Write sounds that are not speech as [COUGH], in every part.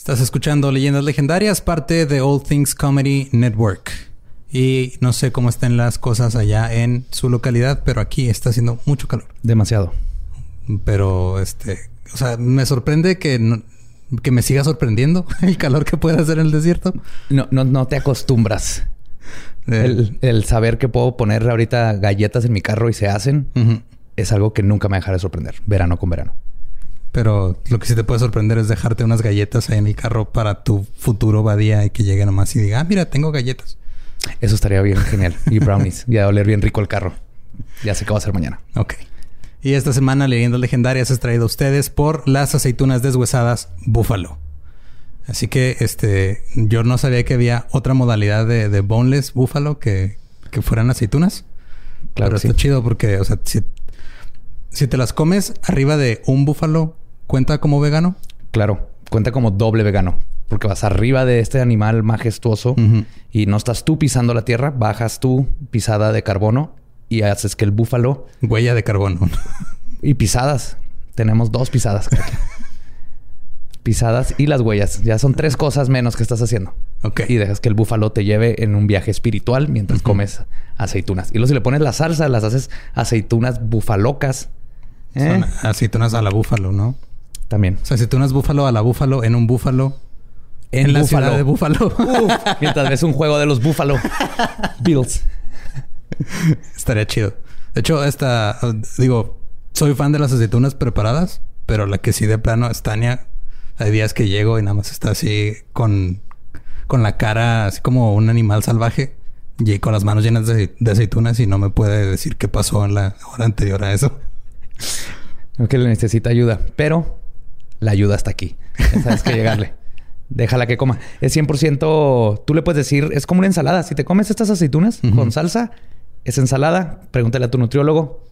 Estás escuchando Leyendas Legendarias, parte de All Things Comedy Network. Y no sé cómo estén las cosas allá en su localidad, pero aquí está haciendo mucho calor. Demasiado. Pero, este, o sea, me sorprende que, que me siga sorprendiendo [LAUGHS] el calor que puede hacer en el desierto. No, no, no te acostumbras. Eh. El, saber que puedo poner ahorita galletas en mi carro y se hacen es algo que nunca me dejará de sorprender, verano con verano. Pero lo que sí te puede sorprender es dejarte unas galletas ahí en el carro para tu futuro badía y que llegue nomás y diga, ah, mira, tengo galletas. Eso estaría bien genial. Y brownies. y a oler bien rico el carro. Ya sé qué va a ser mañana. Ok. Y esta semana Leyendas Legendarias es traído a ustedes por las aceitunas deshuesadas Búfalo. Así que este, yo no sabía que había otra modalidad de, boneless búfalo que, que fueran aceitunas. Claro, Pero está chido porque, o sea, si, si te las comes arriba de un búfalo, ¿cuenta como vegano? Claro, cuenta como doble vegano. Porque vas arriba de este animal majestuoso y no estás tú pisando la tierra, bajas tú pisada de carbono y haces que el búfalo. Huella de carbono. [LAUGHS] y pisadas. Tenemos dos pisadas. [LAUGHS] pisadas y las huellas. Ya son tres cosas menos que estás haciendo. Ok. Y dejas que el búfalo te lleve en un viaje espiritual mientras comes aceitunas. Y luego si le pones la salsa, las haces aceitunas bufalocas. ¿eh? aceitunas a la búfalo, ¿no? También. O sea, aceitunas búfalo a la búfalo en un búfalo. En, la ciudad de Búfalo. [LAUGHS] mientras ves un juego de los Búfalo [LAUGHS] Bills. Estaría chido. De hecho, esta... Digo, soy fan de las aceitunas preparadas. Pero la que sí de plano es Tania hay días que llego y nada más está así con, con la cara así como un animal salvaje y con las manos llenas de, aceitunas y no me puede decir qué pasó en la hora anterior a eso. que le necesita ayuda, pero la ayuda está aquí. Sabes que llegarle. [LAUGHS] Déjala que coma. Es 100%, tú le puedes decir, es como una ensalada. Si te comes estas aceitunas con salsa, es ensalada. Pregúntale a tu nutriólogo.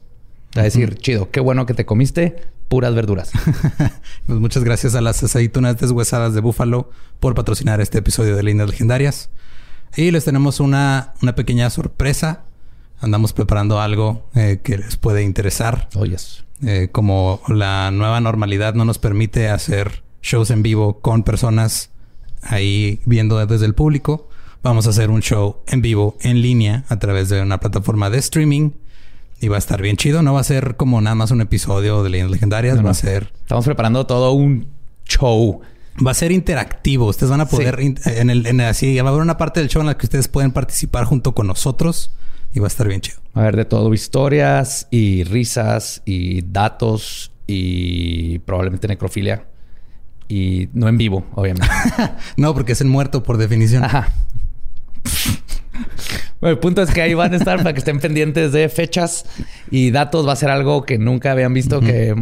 a decir, chido, qué bueno que te comiste puras verduras. [LAUGHS] pues muchas gracias a las aceitunas deshuesadas de búfalo por patrocinar este episodio de Líneas Legendarias. Y les tenemos una, una pequeña sorpresa. Andamos preparando algo eh, que les puede interesar. Oh, eh, como la nueva normalidad no nos permite hacer shows en vivo con personas ahí viendo desde el público, vamos a hacer un show en vivo en línea a través de una plataforma de streaming y va a estar bien chido. No va a ser como nada más un episodio de Leyendas Legendarias. va a ser... Estamos preparando todo un show. Va a ser interactivo. Ustedes van a poder... En el, en así, va a haber una parte del show en la que ustedes pueden participar junto con nosotros. Y va a estar bien chido. A haber de todo. Historias y risas y datos y probablemente necrofilia. Y no en vivo, obviamente. [LAUGHS] no, porque es en muerto por definición. Ajá. Bueno, el punto es que ahí van a estar para que estén pendientes de fechas y datos. Va a ser algo que nunca habían visto, que,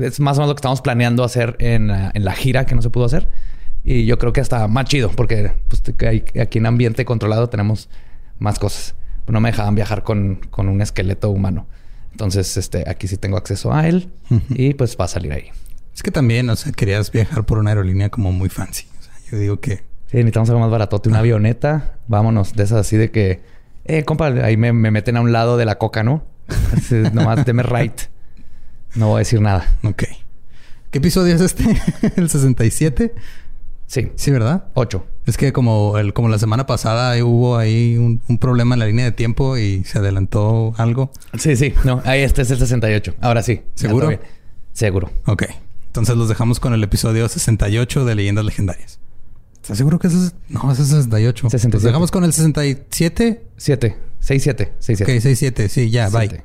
es más o menos lo que estamos planeando hacer en, la gira que no se pudo hacer. Y yo creo que hasta más chido, porque pues, aquí en ambiente controlado tenemos más cosas. No me dejaban viajar con, un esqueleto humano. Entonces, este, aquí sí tengo acceso a él y pues va a salir ahí. Es que también, o sea, querías viajar por una aerolínea como muy fancy. O sea, yo digo que Sí, necesitamos algo más baratote, una avioneta. Vámonos, de esas así de que, eh, compa, ahí me, meten a un lado de la coca, ¿no? [LAUGHS] nomás deme right. No voy a decir nada. Ok. ¿Qué episodio es este? [LAUGHS] ¿El 67? Sí. Sí, ¿verdad? 8. Es que como, el, como la semana pasada hubo ahí un, problema en la línea de tiempo y se adelantó algo. Sí, sí. No, ahí este es el 68. Ahora sí. ¿Seguro? Seguro. Ok. Entonces los dejamos con el episodio 68 de Leyendas Legendarias. ¿Estás seguro que ese es...? No, ese es 68. 67. dejamos con el 67. 7. 67. 67. Ok, 67. Sí, ya, bye.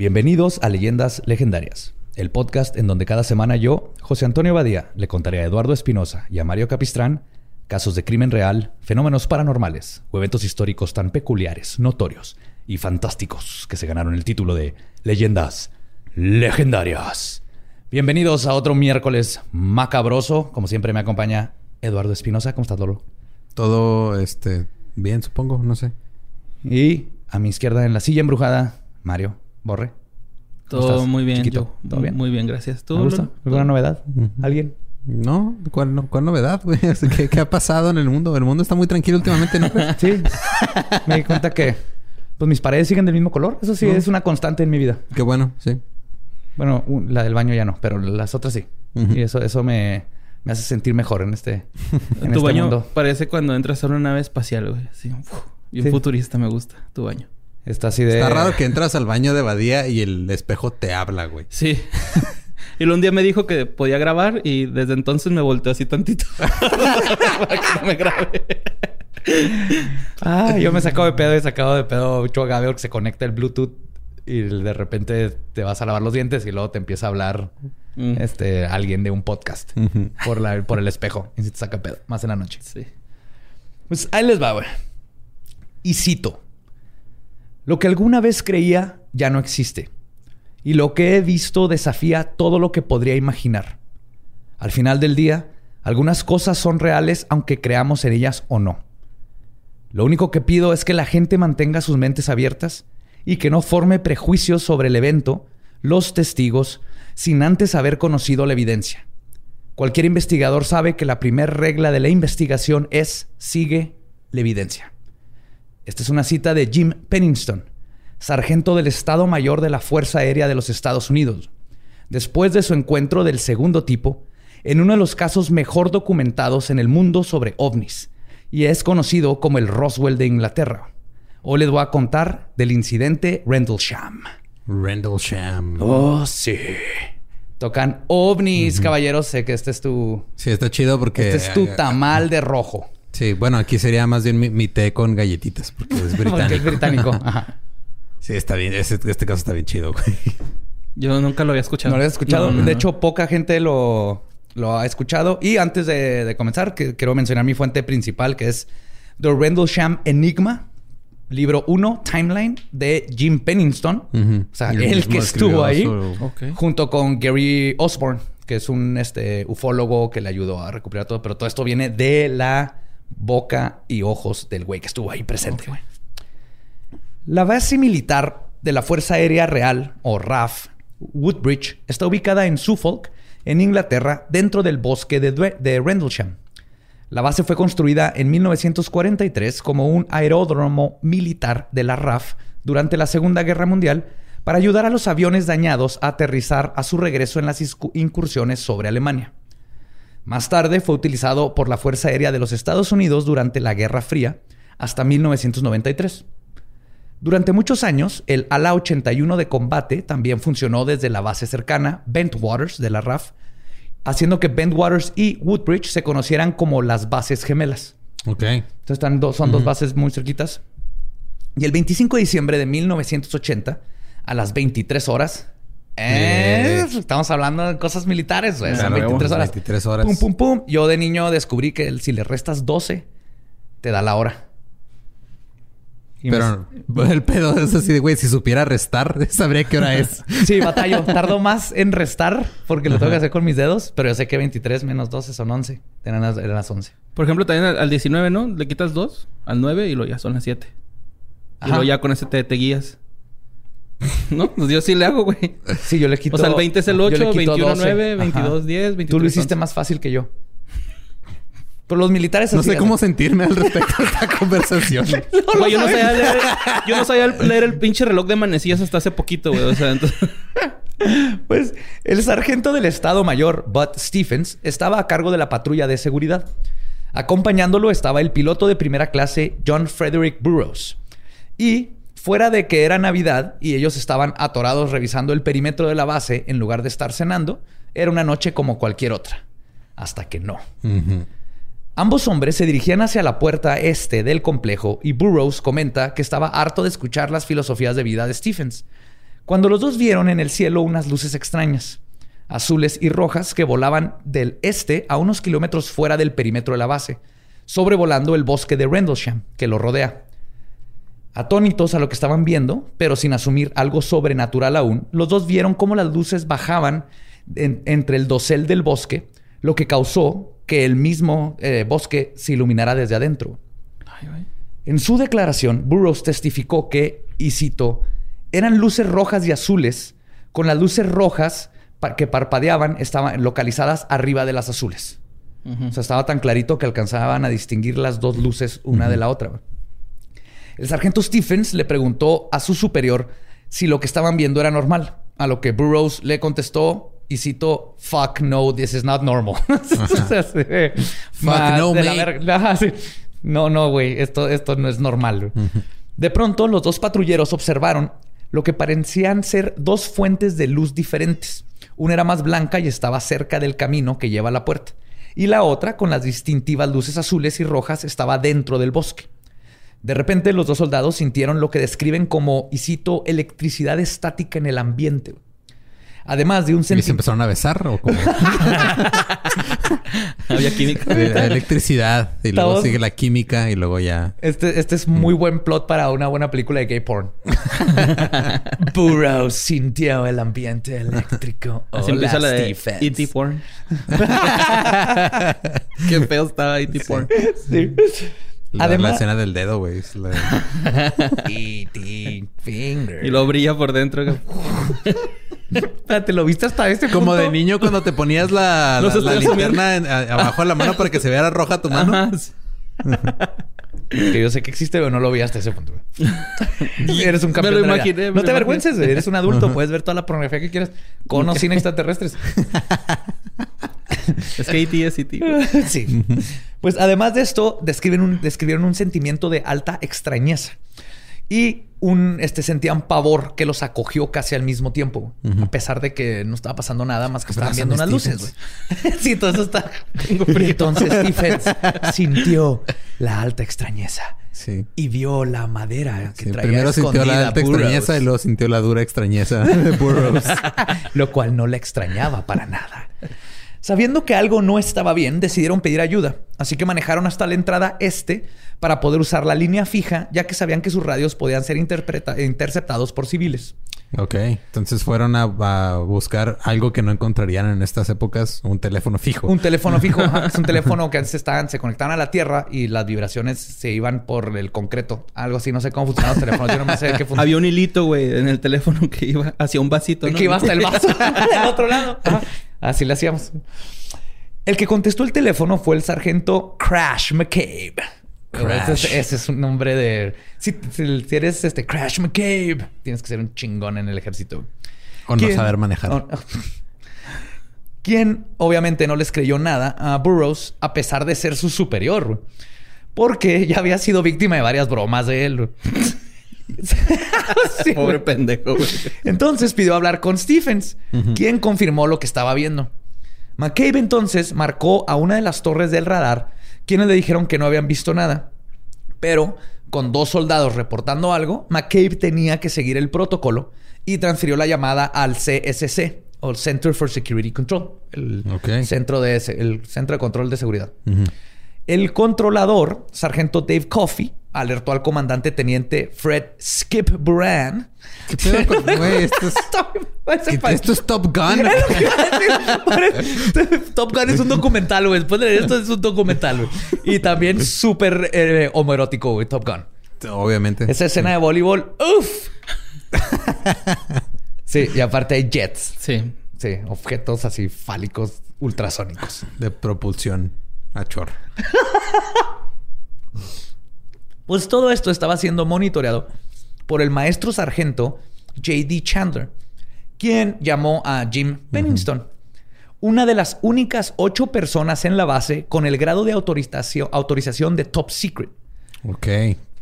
Bienvenidos a Leyendas Legendarias, el podcast en donde cada semana yo, José Antonio Badía, le contaré a Eduardo Espinosa y a Mario Capistrán casos de crimen real, fenómenos paranormales o eventos históricos tan peculiares, notorios y fantásticos que se ganaron el título de Leyendas Legendarias. Bienvenidos a otro miércoles macabroso. Como siempre me acompaña Eduardo Espinosa. ¿Cómo estás, Lolo? Todo, este, bien, supongo, no sé. Y a mi izquierda en la silla embrujada, Mario Borre. ¿Cómo Todo estás, muy bien. chiquito? yo- ¿Todo bien? Muy bien, gracias. ¿Tú? ¿Me gusta? ¿Alguna novedad? ¿Alguien? No, ¿cuál, no- cuál novedad, güey? [LAUGHS] ¿Qué, qué ha pasado en el mundo? El mundo está muy tranquilo últimamente, ¿no? [LAUGHS] Sí. me di cuenta que pues mis paredes siguen del mismo color. Eso sí No. es una constante en mi vida. Qué bueno, sí. Bueno, la del baño ya no, pero las otras sí. Y eso, eso me, me hace sentir mejor en este, [LAUGHS] en tu este baño mundo. parece cuando entras a una nave espacial, güey. Así, uf, bien Sí. futurista me gusta tu baño. Está así de... Está raro que entras al baño de Badía y el espejo te habla, güey. Sí. [LAUGHS] y un día me dijo que podía grabar y desde entonces me volteó así tantito. [LAUGHS] Para que no me grabe. Ah, yo me sacado de pedo y sacado de pedo mucho Gabriel que se conecta el Bluetooth y de repente te vas a lavar los dientes y luego te empieza a hablar Mm. este alguien de un podcast por, la, por el espejo y se te saca pedo más en la noche. Sí. Pues ahí les va, güey. Y cito. Lo que alguna vez creía ya no existe. Y lo que he visto desafía todo lo que podría imaginar. Al final del día, algunas cosas son reales aunque creamos en ellas o no. Lo único que pido es que la gente mantenga sus mentes abiertas y que no forme prejuicios sobre el evento, los testigos, sin antes haber conocido la evidencia. Cualquier investigador sabe que la primera regla de la investigación es sigue la evidencia. Esta es una cita de Jim Pennington, sargento del Estado Mayor de la Fuerza Aérea de los Estados Unidos, después de su encuentro del segundo tipo en uno de los casos mejor documentados en el mundo sobre ovnis, y es conocido como el Roswell de Inglaterra. Hoy les voy a contar del incidente Rendlesham. Rendlesham. Oh, sí. Tocan ovnis, caballeros. Sé que este es tu. Sí, está chido porque... Este es tu eh, tamal de rojo. Sí, bueno, aquí sería más bien mi, mi té con galletitas porque es [LAUGHS] Porque británico. es británico. Ajá. Sí, está bien. Este caso está bien chido, güey. Yo nunca lo había escuchado. ¿No lo has escuchado? No, no, de no. hecho, poca gente lo, lo ha escuchado. Y antes de, de comenzar, que, quiero mencionar mi fuente principal, que es The Rendlesham Enigma, libro 1, Timeline, de Jim Pennington. O sea, él que estuvo ahí. Junto con Gary Osborne, que es un este, ufólogo que le ayudó a recuperar todo. Pero todo esto viene de la boca y ojos del güey que estuvo ahí presente. La base militar de la Fuerza Aérea Real, o RAF, Woodbridge, está ubicada en Suffolk, en Inglaterra, dentro del bosque de, de Rendlesham. La base fue construida en 1943 como un aeródromo militar de la RAF durante la Segunda Guerra Mundial para ayudar a los aviones dañados a aterrizar a su regreso en las incursiones sobre Alemania. Más tarde fue utilizado por la Fuerza Aérea de los Estados Unidos durante la Guerra Fría hasta 1993. Durante muchos años, el ala 81 de combate también funcionó desde la base cercana, Bentwaters, de la RAF, haciendo que Bentwaters y Woodbridge se conocieran como las bases gemelas. Ok. Entonces están dos- son dos bases muy cerquitas. Y el 25 de diciembre de 1980, a las 23 horas, eh, Bien. estamos hablando de cosas militares, güey. Son Claro, 23 horas. 23 horas. Pum, pum, pum. Yo de niño descubrí que si le restas 12, te da la hora. Y me- Pero [LAUGHS] el pedo es así de, güey, si supiera restar, [LAUGHS] sabría qué hora es. Sí, batallo. Tardo más en restar porque lo tengo que hacer con mis dedos, pero yo sé que 23 menos 12 son 11. Eran las, eran las 11. Por ejemplo, también al, al 19, ¿no? Le quitas 2 al 9 y lo ya son las 7. Y Ajá. luego ya con ese te, te guías. [LAUGHS] ¿No? Pues yo sí le hago, güey. Sí, yo le quito. O sea, el 20 es el yo 8, le quito 21 12. 9, Ajá. 22 10, 23 Tú lo hiciste 11. más fácil que yo. Pero los militares No sé cómo sentirme al respecto de esta [LAUGHS] conversación. Güey, yo no sabía leer, yo no sabía leer el pinche reloj de manecillas hasta hace poquito, güey. O sea, entonces... [LAUGHS] Pues el sargento del Estado Mayor, Bud Stephens, estaba a cargo de la patrulla de seguridad. Acompañándolo estaba el piloto de primera clase John Frederick Burroughs. Y fuera de que era Navidad y ellos estaban atorados revisando el perímetro de la base en lugar de estar cenando, Era una noche como cualquier otra. Hasta que no. Ambos hombres se dirigían hacia la puerta este del complejo y Burroughs comenta que estaba harto de escuchar las filosofías de vida de Stephens. Cuando los dos vieron en el cielo unas luces extrañas, azules y rojas, que volaban del este a unos kilómetros fuera del perímetro de la base, sobrevolando el bosque de Rendlesham, que lo rodea. Atónitos a lo que estaban viendo, pero sin asumir algo sobrenatural aún, los dos vieron cómo las luces bajaban en- entre el dosel del bosque, lo que causó que el mismo eh, bosque se iluminara desde adentro. En su declaración, Burroughs testificó que, y cito, eran luces rojas y azules, con las luces rojas que parpadeaban estaban localizadas arriba de las azules. O sea, estaba tan clarito que alcanzaban a distinguir las dos luces una de la otra. El sargento Stephens le preguntó a su superior si lo que estaban viendo era normal, a lo que Burroughs le contestó y citó, fuck no, this is not normal. O [LAUGHS] sea, [LAUGHS] sí. Más no, de mate. sí. No, no, güey, esto, esto no es normal. De pronto, los dos patrulleros observaron lo que parecían ser dos fuentes de luz diferentes. Una era más blanca y estaba cerca del camino que lleva a la puerta. Y la otra, con las distintivas luces azules y rojas, estaba dentro del bosque. De repente, los dos soldados sintieron lo que describen como, y cito, electricidad estática en el ambiente. Además de un ¿Y se sentimiento... empezaron a besar o como [LAUGHS] Había química. electricidad y luego sigue la química y luego ya Este, este es muy buen plot para una buena película de gay porn. [LAUGHS] Burroughs sintió el ambiente eléctrico. Así Hola, empieza la de. E.T. porn. [LAUGHS] Qué feo estaba E.T. porn. Sí. La, Además- la escena del dedo, güey. la-. [LAUGHS] Finger. Y lo brilla por dentro. Espérate, ¿lo viste hasta este Como punto? de niño cuando te ponías la, linterna en- a- abajo de la mano para que se viera roja tu mano. Ajá. Que yo sé que existe, pero no lo vi hasta ese punto. güey. [LAUGHS] eres un campeón. Me lo de la vida. imaginé, me no te avergüences, eres un adulto. Puedes ver toda la pornografía que quieras. Con o sin [LAUGHS] extraterrestres. Es que E.T. es E.T. [LAUGHS] sí. Pues además de esto, describen un, describieron un sentimiento de alta extrañeza. Y un, este, sentían pavor que los acogió casi al mismo tiempo. A pesar de que no estaba pasando nada más que estaban viendo unas luces. [LAUGHS] sí, todo eso está... Entonces Stephens [LAUGHS] sintió la alta extrañeza. Sí. Y vio la madera que Sí, traía primero sintió la alta Burroughs, extrañeza y luego sintió la dura extrañeza de Burroughs. lo cual no le extrañaba para nada. Sabiendo que algo no estaba bien, decidieron pedir ayuda, así que manejaron hasta la entrada este para poder usar la línea fija, ya que sabían que sus radios podían ser interceptados por civiles. ok. Entonces fueron a, a buscar algo que no encontrarían en estas épocas. Un teléfono fijo. Un teléfono fijo, [LAUGHS] ajá, es un teléfono que antes estaban, se conectaban a la tierra y las vibraciones se iban por el concreto. Algo así, no sé cómo funcionan los teléfonos, yo no me sé qué funciona. Había un hilito, güey, en el teléfono que iba hacia un vasito. [LAUGHS] ¿no? Que iba hasta el vaso [LAUGHS] del otro lado. Ajá. Así le hacíamos. El que contestó el teléfono fue el sargento Crash McCabe. Crash. Ese, es, ese es un nombre de. Si, eres este Crash McCabe, tienes que ser un chingón en el ejército. o no ¿Quién- saber manejar. o- Quien obviamente no les creyó nada a Burroughs a pesar de ser su superior. Porque ya había sido víctima de varias bromas de él. [LAUGHS] Sí, Pobre güey. pendejo, güey. Entonces pidió hablar con Stephens, quien confirmó lo que estaba viendo. McCabe entonces marcó a una de las torres del radar, quienes le dijeron que no habían visto nada. Pero con dos soldados reportando algo, McCabe tenía que seguir el protocolo y transfirió la llamada al CSC, o Center for Security Control, el, centro, de, el centro de control de seguridad. El controlador, sargento Dave Coffey, alertó al comandante teniente Fred Skip Buran. ¿Qué pedo con- [LAUGHS] güey? Esto es, Parece ¿qué- pa- esto es Top Gun. [LAUGHS] Top Gun es un documental, güey. Después de leer esto es un documental, güey. Y también súper eh, homoerótico, güey, Top Gun. Obviamente. Esa escena de voleibol, ¡uf! [LAUGHS] Sí, y aparte hay jets. Sí. Sí, objetos así fálicos ultrasónicos. De propulsión a chorro. Pues todo esto estaba siendo monitoreado por el maestro sargento J.D. Chandler, quien llamó a Jim Pennington, una de las únicas ocho personas en la base con el grado de autorización, autorización de top secret. Ok.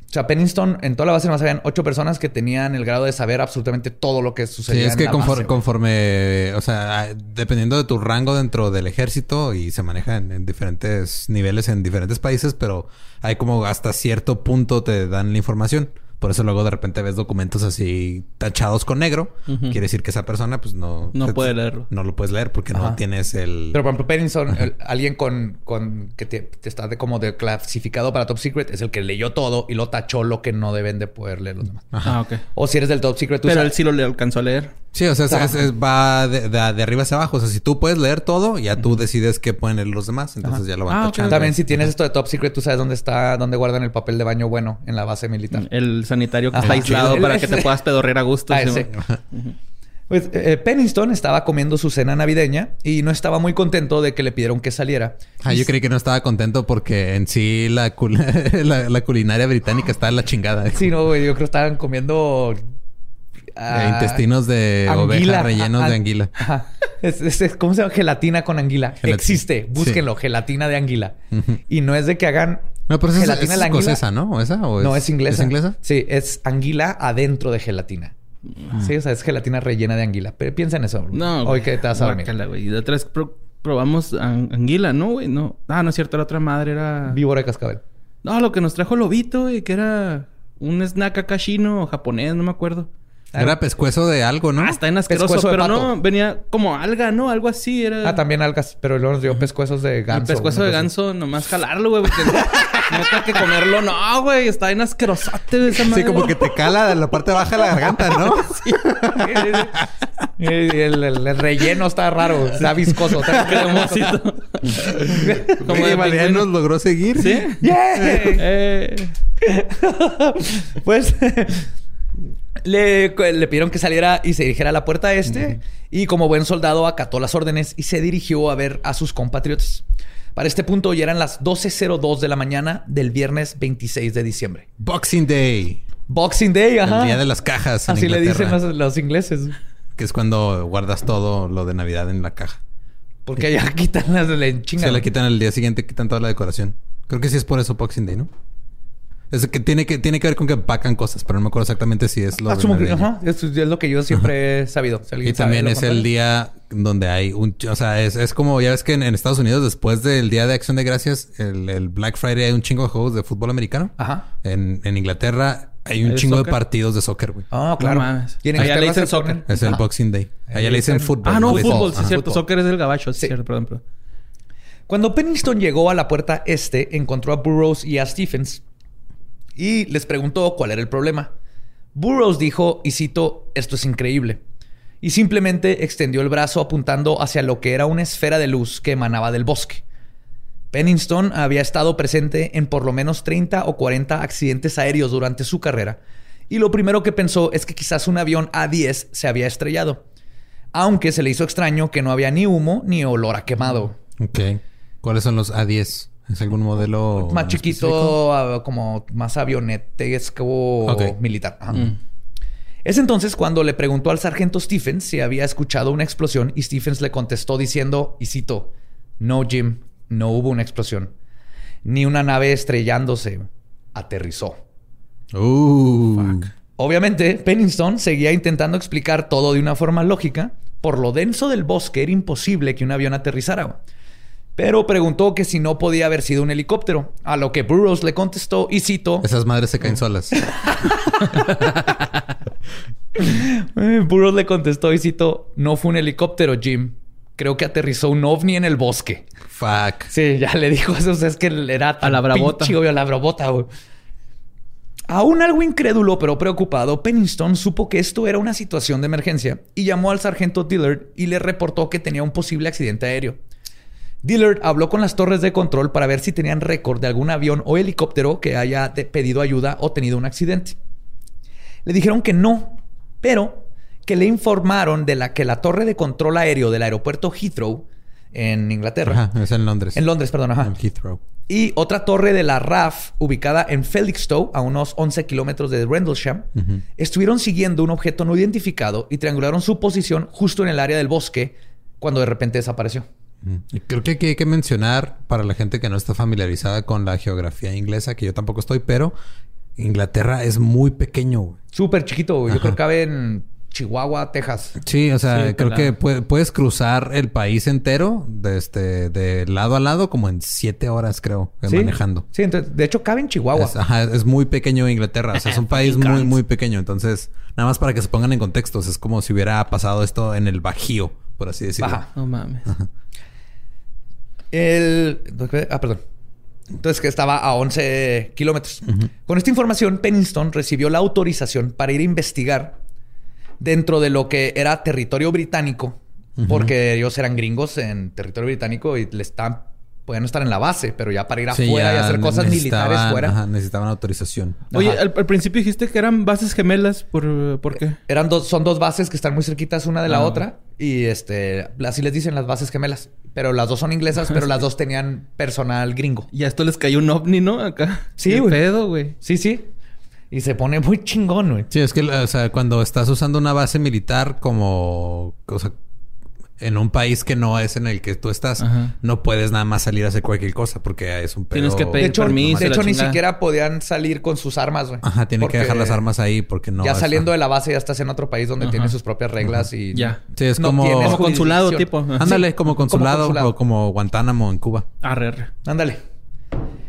O sea, Pennington, en toda la base nomás habían ocho personas que tenían el grado de saber absolutamente todo lo que sucedía. Sí, es en que la conforme, base, conforme, o sea, dependiendo de tu rango dentro del ejército y se maneja en, en diferentes niveles en diferentes países, pero hay como hasta cierto punto te dan la información. Por eso luego de repente ves documentos así tachados con negro. Quiere decir que esa persona pues no... No se- puede leerlo. No lo puedes leer porque no Ajá. tienes el... Pero por ejemplo, el- alguien con, con que te, te está de como de clasificado para Top Secret, es el que leyó todo y lo tachó lo que no deben de poder leer los demás. Ah, ok. O si eres del Top Secret, tú Pero él sabes- sí lo le alcanzó a leer. Sí, o sea, es- va de, de- de arriba hacia abajo. O sea, si tú puedes leer todo, ya tú decides qué pueden leer los demás. Entonces ya lo van Ah, tachando. También si tienes esto de Top Secret, tú sabes dónde está, dónde guardan el papel de baño bueno en la base militar. El sanitario que Ajá. está aislado Chido. para El- que te [LAUGHS] puedas pedorrear a gusto. Ah, sí, ese. mo- [LAUGHS] Pues eh, Pennington estaba comiendo su cena navideña y no estaba muy contento de que le pidieron que saliera. Ah, yo creí que no estaba contento porque en sí la, cul- [LAUGHS] la, la culinaria británica está en la chingada. Sí, no, güey, yo creo que estaban comiendo... ah, Eh, intestinos de oveja rellenos Ah, de anguila. Es, es- es- ¿Cómo se llama? Gelatina con anguila. Gelatina. Existe. Sí. Búsquenlo. Gelatina de anguila. Y no es de que hagan... No, pero esa es, gelatina es de anguila. escocesa, ¿no? ¿O esa? ¿O No, es inglesa. ¿Es inglesa? Sí, es anguila adentro de gelatina. Sí, o sea, es gelatina rellena de anguila. Pero piensa en eso. No. Hoy que te vas a dormir. Y de otra vez pro- probamos an- anguila, ¿no, güey? No. Ah, no es cierto. La otra madre era... Víbora de cascabel. No, lo que nos trajo Lobito, güey. Que era un snack acá chino o japonés. No me acuerdo. Era pescuezo de algo, ¿no? Ah, está en asqueroso. Pescuezo de Pero pato. no, venía como alga, ¿no? Algo así. Era... Ah, también algas. Pero luego nos dio pescuezos de ganso. El pescuezo de ganso, nomás jalarlo, güey. Porque no [LAUGHS] neta que comerlo. No, güey. Está en asquerosote esa madre. Sí, como que te cala de la parte baja de la garganta, ¿no? [LAUGHS] así. Y el, el- el relleno está raro. Está viscoso. Está [LAUGHS] Cremosito. Como de Mariano nos logró seguir. ¿Sí? ¡Yeah! Eh, Pues le, le pidieron que saliera y se dirigiera a la puerta este. Y como buen soldado acató las órdenes y se dirigió a ver a sus compatriotas. Para este punto ya eran las 12.02 de la mañana del viernes 26 de diciembre. Boxing Day. Boxing Day, ajá. El día de las cajas en Así le dicen los, los ingleses. Que es cuando guardas todo lo de Navidad en la caja. Porque allá [LAUGHS] quitan las le chingan. Se le quitan el día siguiente, quitan toda la decoración. Creo que sí es por eso Boxing Day, ¿no? Es que tiene que, tiene que ver con que empacan cosas, pero no me acuerdo exactamente si es lo Asumo que, ajá, es lo que yo siempre he sabido. Si Y sabe también es el día donde hay un... O sea, es, es como... Ya ves que en, en Estados Unidos, después del Día de Acción de Gracias, el, el Black Friday, hay un chingo de juegos de fútbol americano. Ajá. En, en Inglaterra hay un ¿El chingo soccer? de partidos de soccer, güey. Ah, claro. No Allá le dicen soccer. Es el. Boxing Day. Allá le dicen dicen- fútbol. Ah, no, fútbol. Sí, es cierto. fútbol. Soccer es el gabacho. Sí. cierto. Perdón, perdón. Cuando Pennington llegó a la puerta este, encontró a Burroughs y a Stephens y les preguntó cuál era el problema. Burroughs dijo, y cito, esto es increíble. Y simplemente extendió el brazo apuntando hacia lo que era una esfera de luz que emanaba del bosque. Pennington había estado presente en por lo menos 30 o 40 accidentes aéreos durante su carrera, y lo primero que pensó es que quizás un avión A-10 se había estrellado, aunque se le hizo extraño que no había ni humo ni olor a quemado. Ok. ¿Cuáles son los A10? ¿Es algún modelo más chiquito, ah, como más avionetesco Ok. militar. Ajá. Es entonces cuando le preguntó al sargento Stephens si había escuchado una explosión y Stephens le contestó diciendo, y cito, no Jim, no hubo una explosión. Ni una nave estrellándose. Aterrizó. Uh. Obviamente, Pennington seguía intentando explicar todo de una forma lógica. Por lo denso del bosque era imposible que un avión aterrizara. Pero preguntó que si no podía haber sido un helicóptero, a lo que Burroughs le contestó y cito, Esas madres se caen solas. Eh, [LAUGHS] Burroughs le contestó y cito, no fue un helicóptero, Jim. Creo que aterrizó un ovni en el bosque. Fuck. Sí, ya le dijo eso. o sea, es que era tan A la bravota. pinche, güey, a la bravota, güey. Aún algo incrédulo pero preocupado, Pennington supo que esto era una situación de emergencia y llamó al sargento Dillard y le reportó que tenía un posible accidente aéreo. Dillard habló con las torres de control para ver si tenían récord de algún avión o helicóptero que haya pedido ayuda o tenido un accidente. Le dijeron que no, pero que le informaron de la que la torre de control aéreo del aeropuerto Heathrow en Inglaterra, Ajá, es en Londres. en Londres, perdón, ajá, En Heathrow. y otra torre de la RAF ubicada en Felixstowe, a unos 11 kilómetros de Rendlesham, estuvieron siguiendo un objeto no identificado y triangularon su posición justo en el área del bosque cuando de repente desapareció. Y Creo que aquí hay que mencionar para la gente que no está familiarizada con la geografía inglesa, que yo tampoco estoy, pero Inglaterra es muy pequeño. Súper chiquito, güey. Yo Ajá. creo que cabe en Chihuahua, Texas. Sí, o sea, Sí, creo que puede- puedes cruzar el país entero de este de lado a lado como en siete horas, creo, ¿Sí? manejando. Sí, entonces, de hecho, cabe en Chihuahua. Es, ajá, es muy pequeño Inglaterra. O sea, es un [LAUGHS] país muy, muy pequeño. Entonces, nada más para que se pongan en contextos, es como si hubiera pasado esto en el Bajío, por así decirlo. Baja. No mames. El... Ah, perdón. Entonces, que estaba a 11 kilómetros. Con esta información, Pennington recibió la autorización para ir a investigar dentro de lo que era territorio británico, porque ellos eran gringos en territorio británico y le estaban, podían estar en la base, pero ya para ir Sí, afuera y hacer cosas militares fuera. ajá, necesitaban autorización. Oye, al, al principio dijiste que eran bases gemelas. ¿Por, ¿por qué? Eran dos, son dos bases que están muy cerquitas una de la Ah. otra. Y este, así les dicen las bases gemelas. Pero las dos son inglesas, pero [LAUGHS] las dos tenían personal gringo. Y a esto les cayó un ovni, ¿no? Acá. Sí, güey. pedo, güey. Sí, sí. Y se pone muy chingón, güey. Sí, es que, o sea, cuando estás usando una base militar como, o sea, en un país que no es en el que tú estás, Ajá. no puedes nada más salir a hacer cualquier cosa porque es un pedo. Tienes que De pedir hecho, permiso. de hecho ni siquiera podían salir con sus armas, güey. Ajá, tienen Porque que dejar las armas ahí porque no. ya es- saliendo de la base ya estás en otro país donde Ajá. tiene sus propias reglas y... Ya. Sí, es no como- tienes Como consulado, tipo. Ándale, Sí, como consulado, consulado. o como Guantánamo en Cuba. Arre, arre. Ándale.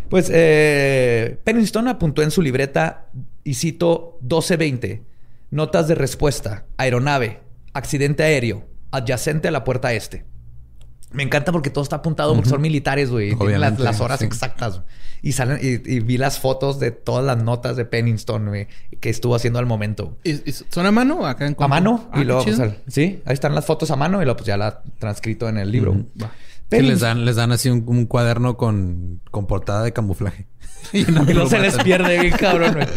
Pues eh, Pennington apuntó en su libreta, y cito 1220, notas de respuesta, aeronave, accidente aéreo, adyacente a la puerta este. Me encanta porque todo está apuntado porque son militares, güey. y Tienen las, horas sí. exactas. Y salen y, y vi las fotos de todas las notas de Pennington, güey, que estuvo haciendo al momento. ¿Y, y son a mano o acá en A mano. Ah, y luego, qué pues, sí, ahí están las fotos a mano y luego pues ya la transcrito en el libro. Va. Que les dan, les dan así un, un cuaderno con, con portada de camuflaje. [LAUGHS] y no, [LAUGHS] se les pierde, bien cabrón, güey.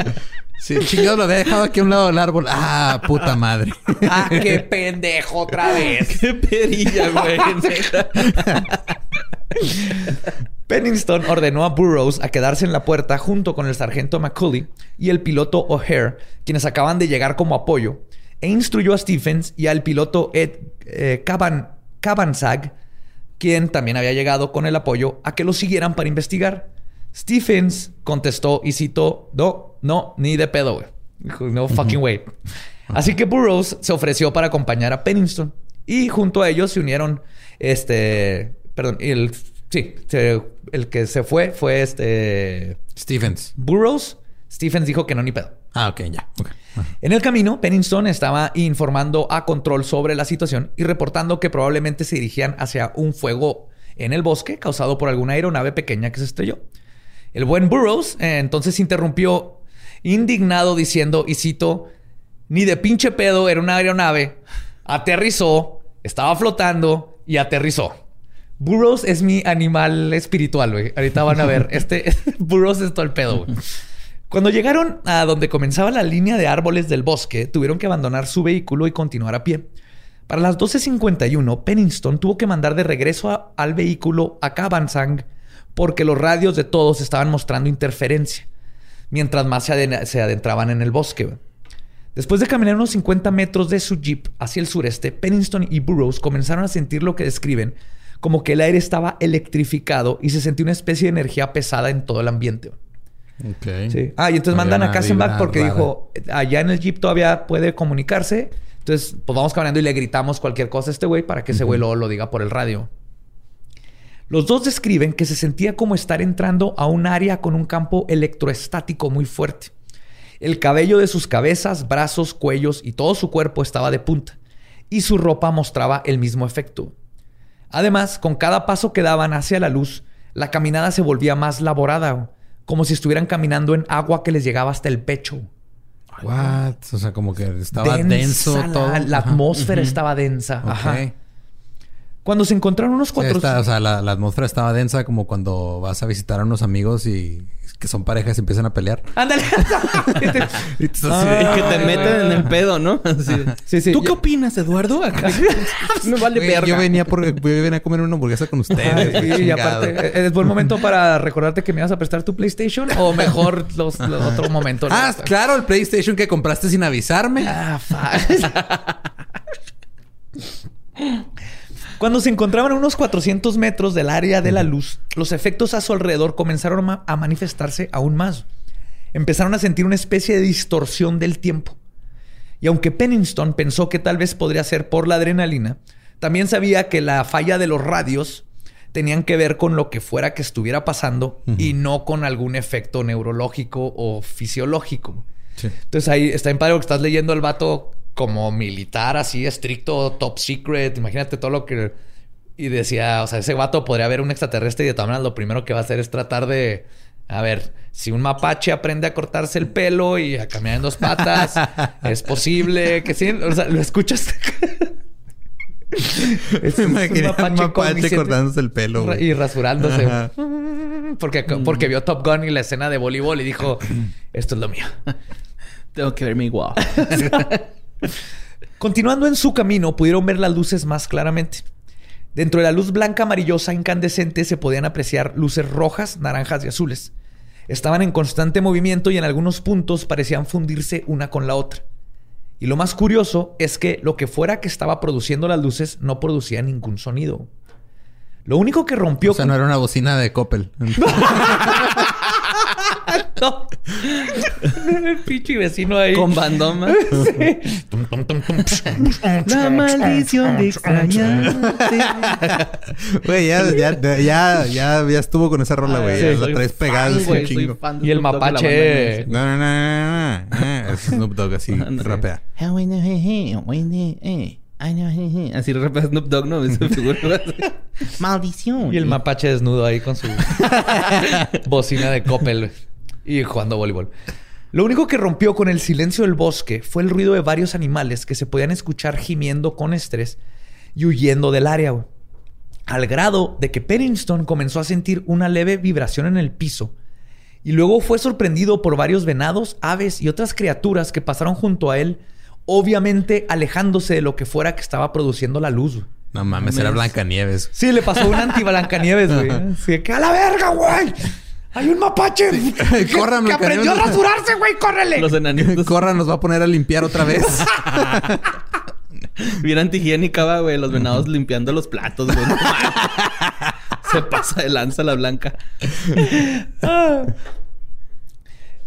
Sí, chingado, lo había dejado aquí a un lado del árbol. Ah, puta madre. [LAUGHS] Ah, qué pendejo otra vez. Qué perilla, güey. Pennington ordenó a Burroughs a quedarse en la puerta junto con el sargento McCulley y el piloto O'Hare, quienes acaban de llegar como apoyo, e instruyó a Stephens y al piloto Ed eh, Caban, quien también había llegado con el apoyo, a que lo siguieran para investigar. Stephens contestó y citó, no, no, ni de pedo, güey. Dijo, No fucking way. Así que Burroughs se ofreció para acompañar a Pennington. Y junto a ellos se unieron, este, perdón, el, sí, el que se fue fue este Stephens. Burroughs. Stephens dijo que no ni pedo. Ah, ok, ya. Ok. En el camino, Pennington estaba informando a Control sobre la situación y reportando que probablemente se dirigían hacia un fuego en el bosque causado por alguna aeronave pequeña que se estrelló. El buen Burroughs eh, entonces interrumpió indignado diciendo, y cito, ni de pinche pedo era una aeronave, aterrizó, estaba flotando y aterrizó. Burroughs es mi animal espiritual, güey. Ahorita van a ver. [LAUGHS] Este [LAUGHS] Burroughs es todo el pedo, güey. Cuando llegaron a donde comenzaba la línea de árboles del bosque, tuvieron que abandonar su vehículo y continuar a pie. Para las 12.51, Pennington tuvo que mandar de regreso al vehículo a Cabansang porque los radios de todos estaban mostrando interferencia, mientras más se, se adentraban en el bosque. Después de caminar unos 50 metros de su jeep hacia el sureste, Pennington y Burroughs comenzaron a sentir lo que describen como que el aire estaba electrificado y se sentía una especie de energía pesada en todo el ambiente. Sí. Ah, y entonces Había mandan a Kassenbach porque rara. dijo, allá en el Jeep todavía puede comunicarse. Entonces, pues vamos caminando y le gritamos cualquier cosa a este güey para que ese güey lo, lo diga por el radio. Los dos describen que se sentía como estar entrando a un área con un campo electroestático muy fuerte. El cabello de sus cabezas, brazos, cuellos y todo su cuerpo estaba de punta. Y su ropa mostraba el mismo efecto. Además, con cada paso que daban hacia la luz, la caminada se volvía más laborada, como si estuvieran caminando en agua que les llegaba hasta el pecho. What? O sea, como que estaba Densa denso la- todo. La, atmósfera estaba densa. Ajá. Cuando se encontraron unos Sí, cuatro... está- o sea, la, la atmósfera estaba densa como cuando vas a visitar a unos amigos y que son parejas y empiezan a pelear. Ándale. [LAUGHS] Y que te meten en el pedo, ¿no? [LAUGHS] Así de, Sí, sí. ¿Tú Yo- qué opinas, Eduardo? [LAUGHS] Acá. Me vale Güey, verga. yo venía por yo venía a comer una hamburguesa con ustedes. Sí, y aparte, eh, es buen momento para recordarte que me vas a prestar tu PlayStation o mejor los, los otro momento. ¿no? Ah, claro, el PlayStation que compraste sin avisarme. Ah, fuck. Cuando se encontraban a unos 400 metros del área de la luz, los efectos a su alrededor comenzaron a ma- a manifestarse aún más. empezaron a sentir una especie de distorsión del tiempo. Y aunque Pennington pensó que tal vez podría ser por la adrenalina, también sabía que la falla de los radios tenían que ver con lo que fuera que estuviera pasando y no con algún efecto neurológico o fisiológico. Entonces ahí está en padre que estás leyendo al vato como militar, así estricto, top secret. Imagínate todo lo que. Y decía, o sea, ese vato podría haber un extraterrestre y de todas maneras lo primero que va a hacer es tratar de. A ver, si un mapache aprende a cortarse el pelo y a caminar en dos patas, [LAUGHS] es posible que sí. O sea, lo escuchas. [LAUGHS] es un mapache, cortándose el pelo. güey. Y rasurándose. [LAUGHS] Porque, porque vio Top Gun y la escena de voleibol y dijo: Esto es lo mío. Tengo que verme igual. Continuando en su camino, pudieron ver las luces más claramente. Dentro de la luz blanca amarillosa incandescente se podían apreciar luces rojas, naranjas y azules. Estaban en constante movimiento y en algunos puntos parecían fundirse una con la otra. Y lo más curioso es que lo que fuera que estaba produciendo las luces no producía ningún sonido. Lo único que rompió... O sea, no era una bocina de Coppel. [LAUGHS] [LAUGHS] no. [LAUGHS] El pinche vecino ahí. Con bandoma. [LAUGHS] La maldición de extrañarte. Güey, ya, ya, ya, ya, ya estuvo con esa rola, güey. Ya la traes pegada así un chingo. Y el mapache. No, no, no, no, no. Es Snoop Dogg así, rapea. Así rapea Snoop Dogg, ¿no? Esa figura. [LAUGHS] Maldición. Y el mapache desnudo ahí con su bocina de Coppel y jugando voleibol. Lo único que rompió con el silencio del bosque fue el ruido de varios animales que se podían escuchar gimiendo con estrés y huyendo del área. güey. Al grado de que Pennington comenzó a sentir una leve vibración en el piso y luego fue sorprendido por varios venados, aves y otras criaturas que pasaron junto a él, obviamente alejándose de lo que fuera que estaba produciendo la luz. güey. No mames, era Blancanieves. Sí, le pasó un anti-Blancanieves, güey. [LAUGHS] Así de que a la verga, güey. Hay un mapache [LAUGHS] [LAUGHS] que, Corran, que aprendió a rasurarse, güey. Córrele. Los enanitos. [LAUGHS] Corra nos va a poner a limpiar otra vez. Bien antihigiénica, va, güey. Los venados limpiando los platos, güey. Se pasa de lanza la blanca.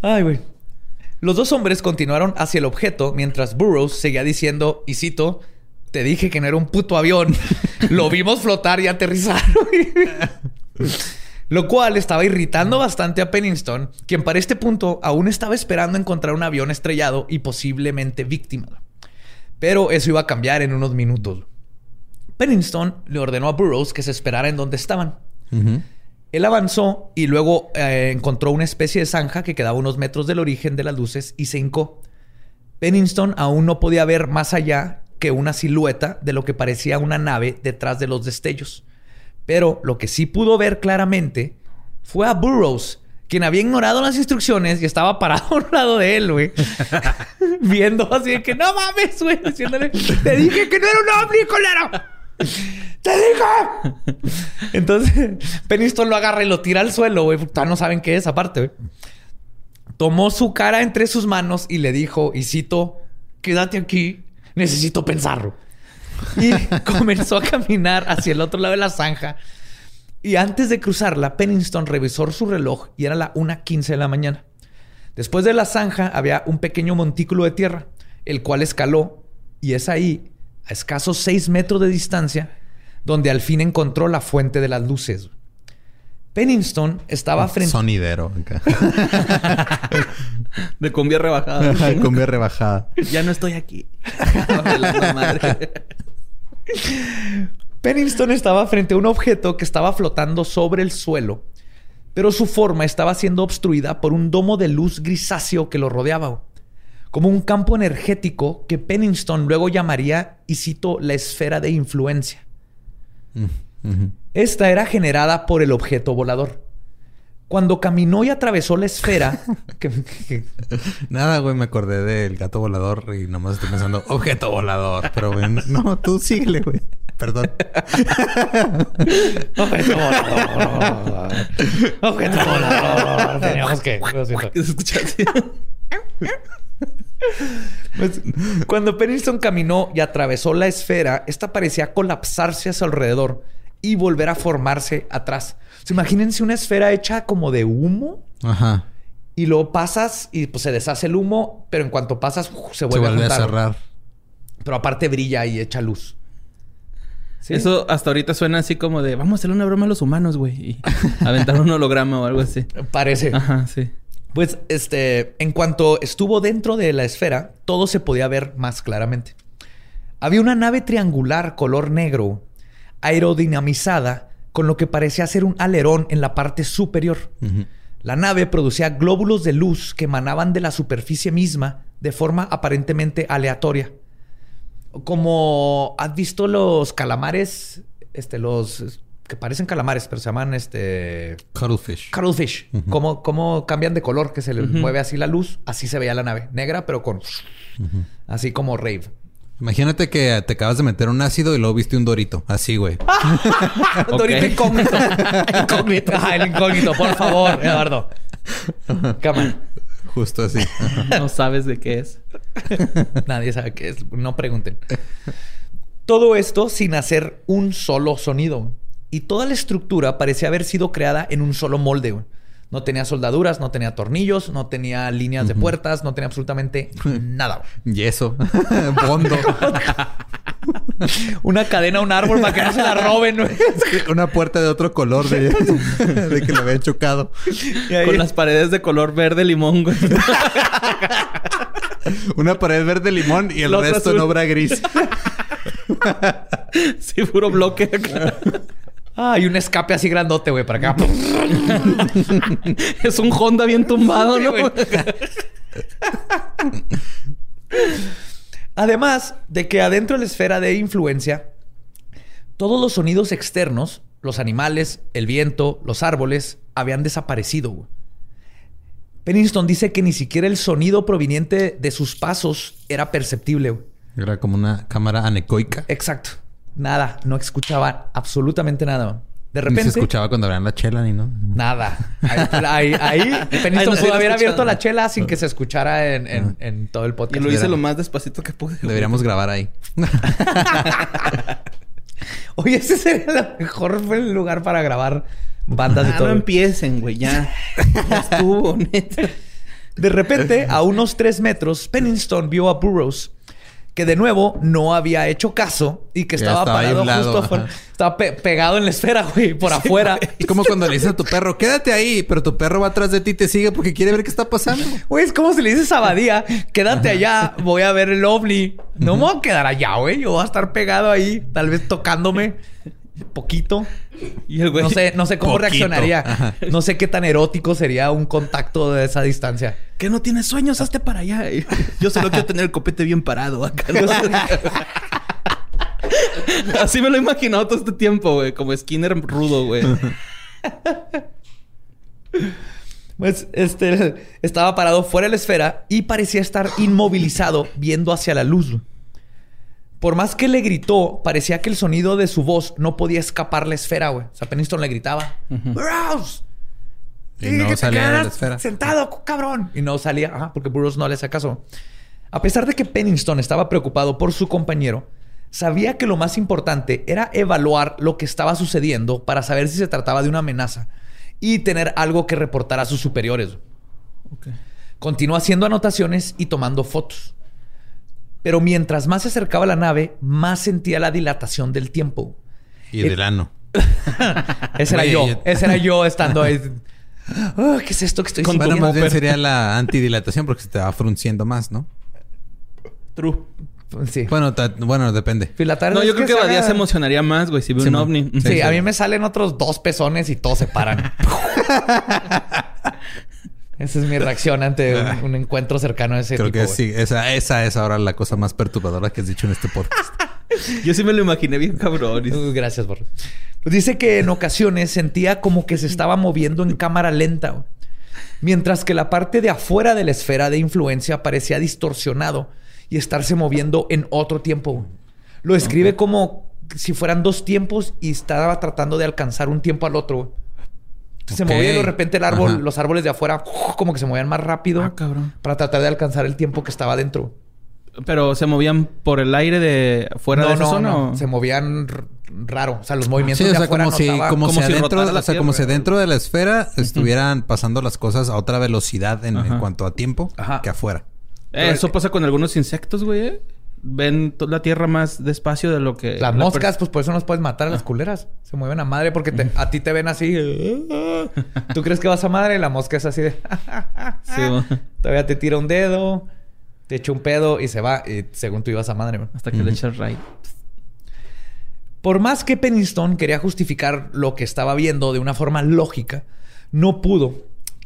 Ay, güey. Los dos hombres continuaron hacia el objeto mientras Burroughs seguía diciendo, y cito, te dije que no era un puto avión. Lo vimos flotar y aterrizar. Lo cual estaba irritando bastante a Pennington, quien para este punto aún estaba esperando encontrar un avión estrellado y posiblemente víctima. Pero eso iba a cambiar en unos minutos. Pennington le ordenó a Burroughs que se esperara en donde estaban. Él avanzó y luego eh, encontró una especie de zanja que quedaba unos metros del origen de las luces y se hincó. Pennington aún no podía ver más allá que una silueta de lo que parecía una nave detrás de los destellos. Pero lo que sí pudo ver claramente fue a Burroughs, quien había ignorado las instrucciones y estaba parado [LAUGHS] a un lado de él, güey. [LAUGHS] Viendo así de que no mames, güey. Diciéndole, te dije que no era un ovni, colero. [LAUGHS] ¡Te dije! Entonces, Pennington lo agarra y lo tira al suelo, güey. No saben qué es, aparte, güey. Tomó su cara entre sus manos y le dijo, y cito, quédate aquí, necesito pensarlo. Y [LAUGHS] comenzó a caminar hacia el otro lado de la zanja. Y antes de cruzarla, Pennington revisó su reloj y era la 1.15 de la mañana. Después de la zanja había un pequeño montículo de tierra, el cual escaló y es ahí, a escasos 6 metros de distancia, donde al fin encontró la fuente de las luces. Pennington estaba frente... Sonidero. acá. [LAUGHS] De cumbia rebajada. Cumbia rebajada. ya no estoy aquí. [LAUGHS] Madre. Pennington estaba frente a un objeto que estaba flotando sobre el suelo, pero su forma estaba siendo obstruida por un domo de luz grisáceo que lo rodeaba, como un campo energético que Pennington luego llamaría, y cito, la esfera de influencia. Esta era generada por el objeto volador. Cuando caminó y atravesó la esfera, [LAUGHS] que- que- Nada, güey, me acordé del gato volador y nomás estoy pensando, objeto volador. Pero, güey, no, tú síguele, güey. Perdón. [LAUGHS] Objeto volador. Objeto volador. Teníamos que. lo siento. ¿Qué se escucha así? Pues, cuando Pennington caminó y atravesó la esfera, esta parecía colapsarse a su alrededor y volver a formarse atrás. O sea, imagínense una esfera hecha como de humo Ajá. Y luego pasas y pues se deshace el humo, pero en cuanto pasas ¡uf! se Se vuelve, vuelve a a cerrar. Pero aparte brilla y echa luz. Sí. Eso hasta ahorita suena así como de vamos a hacerle una broma a los humanos, güey. Y [LAUGHS] aventar un holograma o algo así. Parece. Ajá, sí. Pues, este, en cuanto estuvo dentro de la esfera, todo se podía ver más claramente. Había una nave triangular color negro, aerodinamizada, con lo que parecía ser un alerón en la parte superior. La nave producía glóbulos de luz que emanaban de la superficie misma de forma aparentemente aleatoria. Como has visto los calamares, este, los que parecen calamares, pero se llaman este Cuttlefish. Cuttlefish. cómo, cómo cambian de color, que se les mueve así la luz. Así se veía la nave. Negra, pero con... Así como rave. Imagínate que te acabas de meter un ácido y luego viste un dorito. Así, güey. [LAUGHS] Un Dorito incógnito. [LAUGHS] incógnito. [LAUGHS] El incógnito, por favor, Eduardo. Come Justo así. No sabes de qué es. Nadie sabe qué es. No pregunten. Todo esto sin hacer un solo sonido. Y toda la estructura parecía haber sido creada en un solo molde. No tenía soldaduras, no tenía tornillos, no tenía líneas de puertas, no tenía absolutamente [LAUGHS] nada. Yeso. Bondo. [LAUGHS] Una cadena a un árbol para que no se la roben. güey. Una puerta de otro color de, [LAUGHS] de que lo había chocado. Con las paredes de color verde limón, güey. Una pared verde limón y el resto en azul. obra gris. sí, puro bloque. Ah, y un escape así grandote, güey, para acá. [LAUGHS] es un Honda bien tumbado, ¿no? [LAUGHS] Además de que adentro de la esfera de influencia, todos los sonidos externos, los animales, el viento, los árboles, habían desaparecido. güey. Pennington dice que ni siquiera el sonido proveniente de sus pasos era perceptible. güey. Era como una cámara anecoica. Exacto. Nada. No escuchaba absolutamente nada. De Ni repente... se escuchaba cuando abrían la chela ni no. Nada. Ahí, ahí, Ahí [LAUGHS] no pudo hubiera haber abierto la chela sin que se escuchara en, en- en todo el Y podcast. lo hice lo más despacito que pude. Deberíamos grabar ahí. [LAUGHS] Oye, ese sería el mejor lugar para grabar bandas de Ah, todo. no empiecen, güey. Ya. [LAUGHS] Ya estuvo, neta. de repente, a unos tres metros, Pennington vio a Burroughs, que de nuevo no había hecho caso y que estaba, parado justo afuera. Estaba pe- pegado en la esfera, güey, por afuera. Es como cuando le dices a tu perro, quédate ahí, pero tu perro va atrás de ti y te sigue porque quiere ver qué está pasando. Güey, es como si le dices a Badía, quédate allá, voy a ver el ovni. No me voy a quedar allá, güey. Yo voy a estar pegado ahí, tal vez tocándome poquito. Y el güey. No sé, no sé cómo Poquito. reaccionaría. Ajá. No sé qué tan erótico sería un contacto de esa distancia. Que no tienes sueños, hazte para allá. Yo solo quiero tener el copete bien parado acá. [LAUGHS] Así me lo he imaginado todo este tiempo, güey. Como Skinner rudo, güey. Pues este estaba parado fuera de la esfera y parecía estar inmovilizado viendo hacia la luz. Por más que le gritó, parecía que el sonido de su voz no podía escapar la esfera, güey. O sea, Pennington le gritaba, Burroughs. Y no que te salía de la esfera. Sentado, cabrón. Y no salía, ajá, porque Burroughs no le hacía caso. A pesar de que Pennington estaba preocupado por su compañero, sabía que lo más importante era evaluar lo que estaba sucediendo para saber si se trataba de una amenaza y tener algo que reportar a sus superiores. Continuó haciendo anotaciones y tomando fotos. Pero mientras más se acercaba a la nave, más sentía la dilatación del tiempo. Y del ano. [LAUGHS] Ese era yo. Ese era yo estando ahí. Ah, ¿Qué es esto que estoy Bueno, sintiendo? más bien sería la [LAUGHS] antidilatación porque se te va frunciendo más, ¿no? True. Sí. Bueno, bueno, depende. Filatar No, es yo creo que se Badía se emocionaría más, güey, si ve Sí, un ovni. Sí, Sí, a mí me salen otros dos pezones y todos se paran. [LAUGHS] Esa es mi reacción ante un, [LAUGHS] un encuentro cercano a ese Creo tipo. que sí. Esa, esa es ahora la cosa más perturbadora que has dicho en este podcast. [LAUGHS] Yo sí me lo imaginé bien cabrón. Uh, Gracias, Borre. Pues dice que en ocasiones sentía como que se estaba moviendo en cámara lenta, mientras que la parte de afuera de la esfera de influencia parecía distorsionado y estarse moviendo en otro tiempo. Lo describe como si fueran dos tiempos y estaba tratando de alcanzar un tiempo al otro. Se movía y de repente el árbol, Ajá. los árboles de afuera, como que se movían más rápido Ah, cabrón. para tratar de alcanzar el tiempo que estaba dentro. Pero se movían por el aire de fuera no, de esa no, zona. no. o- Se movían raro. O sea, los Sí, movimientos o de sea, afuera como si, como, como si si adentro, rotara la o sea, como si dentro de la esfera estuvieran pasando las cosas a otra velocidad en, cuanto a tiempo Ajá. que afuera. Eh, Eso pasa con algunos insectos, güey. Ven la tierra más despacio de lo que... Las la moscas, pues por eso nos puedes matar a las culeras. Se mueven a madre porque te- a ti te ven así. [LAUGHS] Tú crees que vas a madre y la mosca es así de. [LAUGHS] Sí. [LAUGHS] Todavía te tira un dedo, te echa un pedo y se va. Y según tú ibas a madre. Hasta que le echas right. Por más que Pennington quería justificar lo que estaba viendo de una forma lógica, no pudo.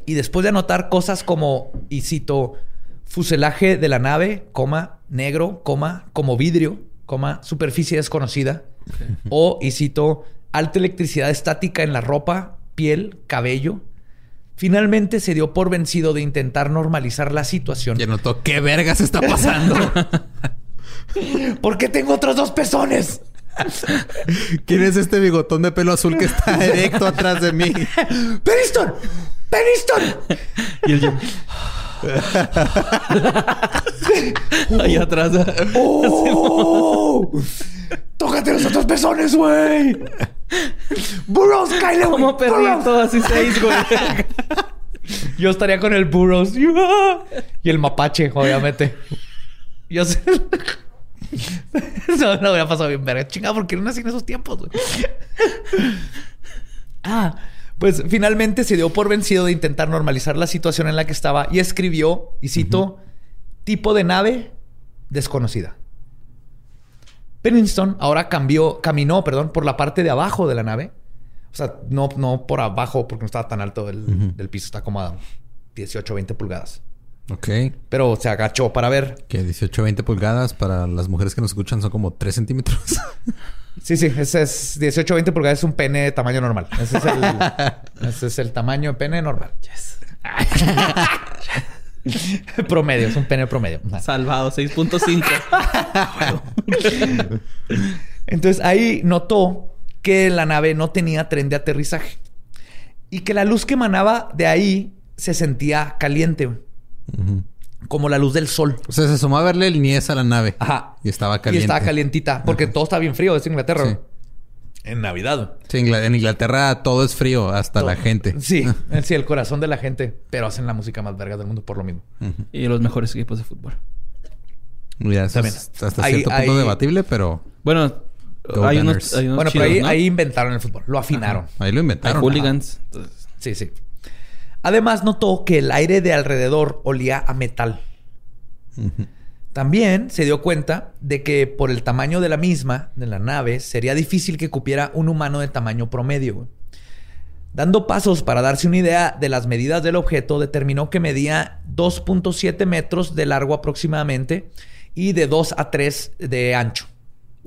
Y después de anotar cosas como, y cito, fuselaje de la nave, coma, negro, coma, como vidrio, coma, superficie desconocida, o, y cito, alta electricidad estática en la ropa, piel, cabello, finalmente se dio por vencido de intentar normalizar la situación. Y notó qué vergas está pasando. [LAUGHS] ¿Por qué tengo otros dos pezones? ¿Quién es este bigotón de pelo azul que está [LAUGHS] erecto atrás de mí? ¡Pennington! ¡Pennington! Y el yo... [LAUGHS] Ahí atrás. ¡Oh! ¡Tócate los otros pezones, güey! ¡Burroughs, Kyle! Como perrito, así seis, güey. [LAUGHS] Yo estaría con el Burroughs. Y el mapache, obviamente. Yo sé. [LAUGHS] No, no había pasado bien verga. Chingada, ¿por qué no nací en esos tiempos, güey? Ah, pues finalmente se dio por vencido de intentar normalizar la situación en la que estaba y escribió, y cito, tipo de nave desconocida. Pennington ahora cambió, caminó, perdón, por la parte de abajo de la nave. O sea, no, no por abajo porque no estaba tan alto el, el piso, está como a 18, 20 pulgadas. Ok. Pero se agachó para ver. Que 18, 20 pulgadas para las mujeres que nos escuchan son como 3 centímetros. [LAUGHS] Sí, sí, ese es 18, 20 pulgadas, es un pene de tamaño normal. Ese es el, [LAUGHS] ese es el tamaño de pene normal. [LAUGHS] promedio, es un pene promedio. Salvado, 6.5. Entonces ahí notó que la nave no tenía tren de aterrizaje y que la luz que emanaba de ahí se sentía caliente, como la luz del sol. o sea, se asomó a verle el niés a la nave. Ajá. Y estaba Y caliente. estaba calientita porque todo está bien frío, es Inglaterra. Sí. En Navidad. Sí, en Inglaterra todo es frío, hasta la gente. Sí, [LAUGHS] sí, el corazón de la gente, pero hacen la música más verga del mundo por lo mismo. y los mejores equipos de fútbol. Mira, eso También. es hasta cierto punto debatible, pero Bueno, hay unos, hay unos Bueno, pero ahí, ¿no? ahí inventaron el fútbol, lo afinaron. ahí lo Hay inventaron. hooligans. Entonces, Sí, sí. Además notó que el aire de alrededor olía a metal. También se dio cuenta de que por el tamaño de la misma, de la nave, sería difícil que cupiera un humano de tamaño promedio. Dando pasos para darse una idea de las medidas del objeto, determinó que medía 2.7 metros de largo aproximadamente y de 2 a 3 de ancho.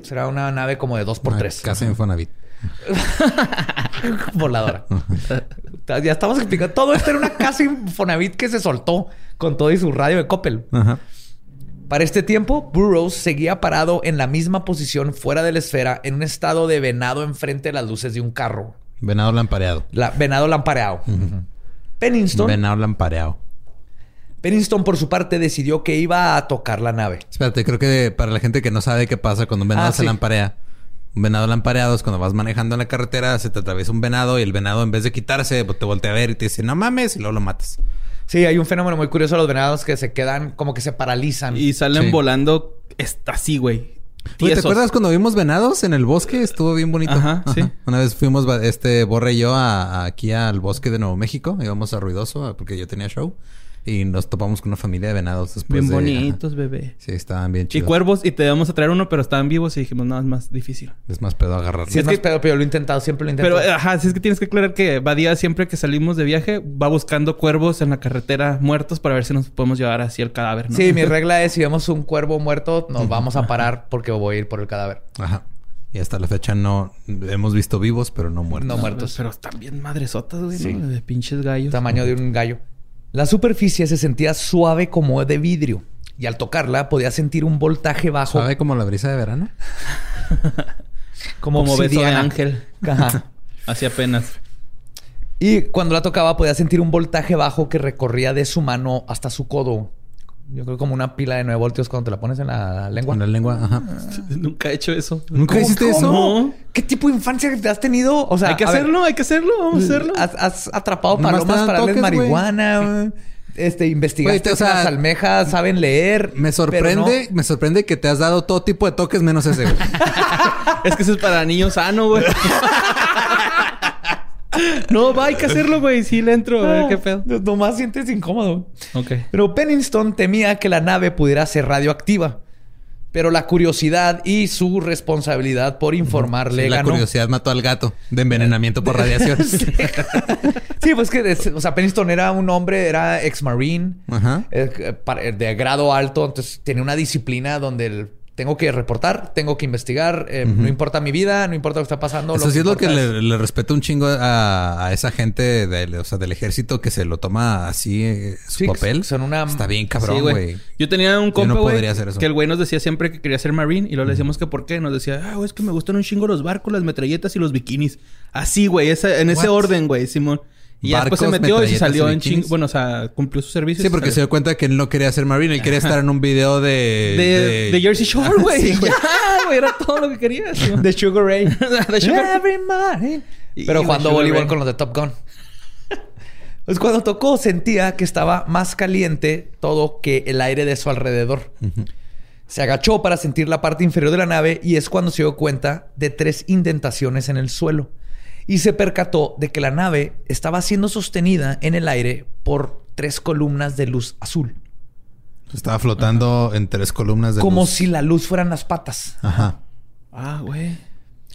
Será una nave como de 2 por Ah, 3. Casa [LAUGHS] Infonavit. voladora. [LAUGHS] ya estamos explicando. Todo esto era una casa Infonavit que se soltó con todo y su radio de Coppel. Ajá. Para este tiempo, Burroughs seguía parado en la misma posición fuera de la esfera, en un estado de venado enfrente de las luces de un carro. Venado lampareado. La- venado lampareado. Pennington, Venado lampareado. Pennington, por su parte, decidió que iba a tocar la nave. Espérate, creo que para la gente que no sabe qué pasa cuando un venado Ah, se sí. lamparea. Un venado lampareado es cuando vas manejando en la carretera, se te atraviesa un venado y el venado en vez de quitarse, pues, te voltea a ver y te dice, no mames, y luego lo matas. Sí, hay un fenómeno muy curioso de los venados que se quedan como que se paralizan. y salen Sí. volando así, güey. Güey, ¿Te acuerdas cuando vimos venados en el bosque? Estuvo bien bonito. Ajá, sí. Una vez fuimos, este, Borre y yo, a- a- aquí al bosque de Nuevo México. Íbamos a Ruidoso porque yo tenía show. Y nos topamos con una familia de venados después Bien de- bonitos, bebé. Sí, estaban bien Y chidos. cuervos, y te íbamos a traer uno, pero estaban vivos y dijimos, no, es más difícil. Es más pedo agarrarlos. Sí, es es más que- pedo, pero yo lo he intentado, siempre lo he Pero, intentado. ajá, sí es que tienes que aclarar que Badía siempre que salimos de viaje va buscando cuervos en la carretera muertos para ver si nos podemos llevar así el cadáver, ¿no? Sí, mi [LAUGHS] regla es si vemos un cuervo muerto, nos vamos a parar porque voy a ir por el cadáver. Ajá. Y hasta la fecha no... Hemos visto vivos, pero no muertos. No muertos. Pero están bien madresotas, güey, Sí. ¿no? De pinches gallos. Tamaño de un gallo. La superficie se sentía suave como de vidrio. Y al tocarla podía sentir un voltaje bajo. ¿Sabe como la brisa de verano? [LAUGHS] Como, Como beso de ángel. [LAUGHS] Ajá. [LAUGHS] Así apenas. Y cuando la tocaba podía sentir un voltaje bajo que recorría de su mano hasta su codo. Yo creo como una pila de 9 voltios cuando te la pones en la lengua. Con la lengua, ajá. [LAUGHS] Nunca he hecho eso. ¿Nunca ¿Cómo- hiciste cómo eso? ¿Qué tipo de infancia te has tenido? O sea, hay que ver, hacerlo, hay que hacerlo, vamos a hacerlo. Has, has atrapado Nomás palomas para darles marihuana. güey. [LAUGHS] Este, investigaste o si sea, las almejas saben leer. Me sorprende, me sorprende que te has dado todo tipo de toques menos ese, güey. [LAUGHS] Es que eso es para niños sano, güey. No, va, hay que hacerlo, güey. Sí le entro, a ver no. qué pedo. No- Nomás sientes incómodo. Ok. Pero Pennington temía que la nave pudiera ser radioactiva. Pero la curiosidad y su responsabilidad por informarle Sí, la ganó. curiosidad mató al gato de envenenamiento por radiación. [LAUGHS] Sí, pues que, o sea, Pennington era un hombre, era ex-marine, Ajá. eh, de grado alto, entonces tenía una disciplina donde el- tengo que reportar, tengo que investigar, eh, no importa mi vida, no importa lo que está pasando. Eso sí es lo que le, le respeto un chingo a, a esa gente del, o sea, del ejército que se lo toma así eh, su Sí, papel. son una- Está bien cabrón, güey. Yo tenía un Yo compa, no güey, podría hacer eso. que el güey nos decía siempre que quería ser marine y luego le decíamos que por qué. Nos decía, ah, güey, es que me gustan un chingo los barcos, las metralletas y los bikinis. Así, güey, en ese What? orden, güey, Simón. Y ya después se metió y se salió en chingo. Bueno, o sea, cumplió su servicio. Sí, porque se dio cuenta que él no quería ser Marine. Él quería estar en un video de... De, de Jersey Shore, güey. [LAUGHS] Sí, güey. Ya, [LAUGHS] güey, era todo lo que quería. De Sugar Ray. [LAUGHS] De Sugar- Pero jugando voleibol con los de Top Gun. Pues cuando tocó sentía que estaba más caliente todo que el aire de su alrededor. Se agachó para sentir la parte inferior de la nave y es cuando se dio cuenta de tres indentaciones en el suelo. Y se percató de que la nave estaba siendo sostenida en el aire por tres columnas de luz azul. Estaba flotando en tres columnas de como luz. si la luz fueran las patas. Ajá. Ah, güey.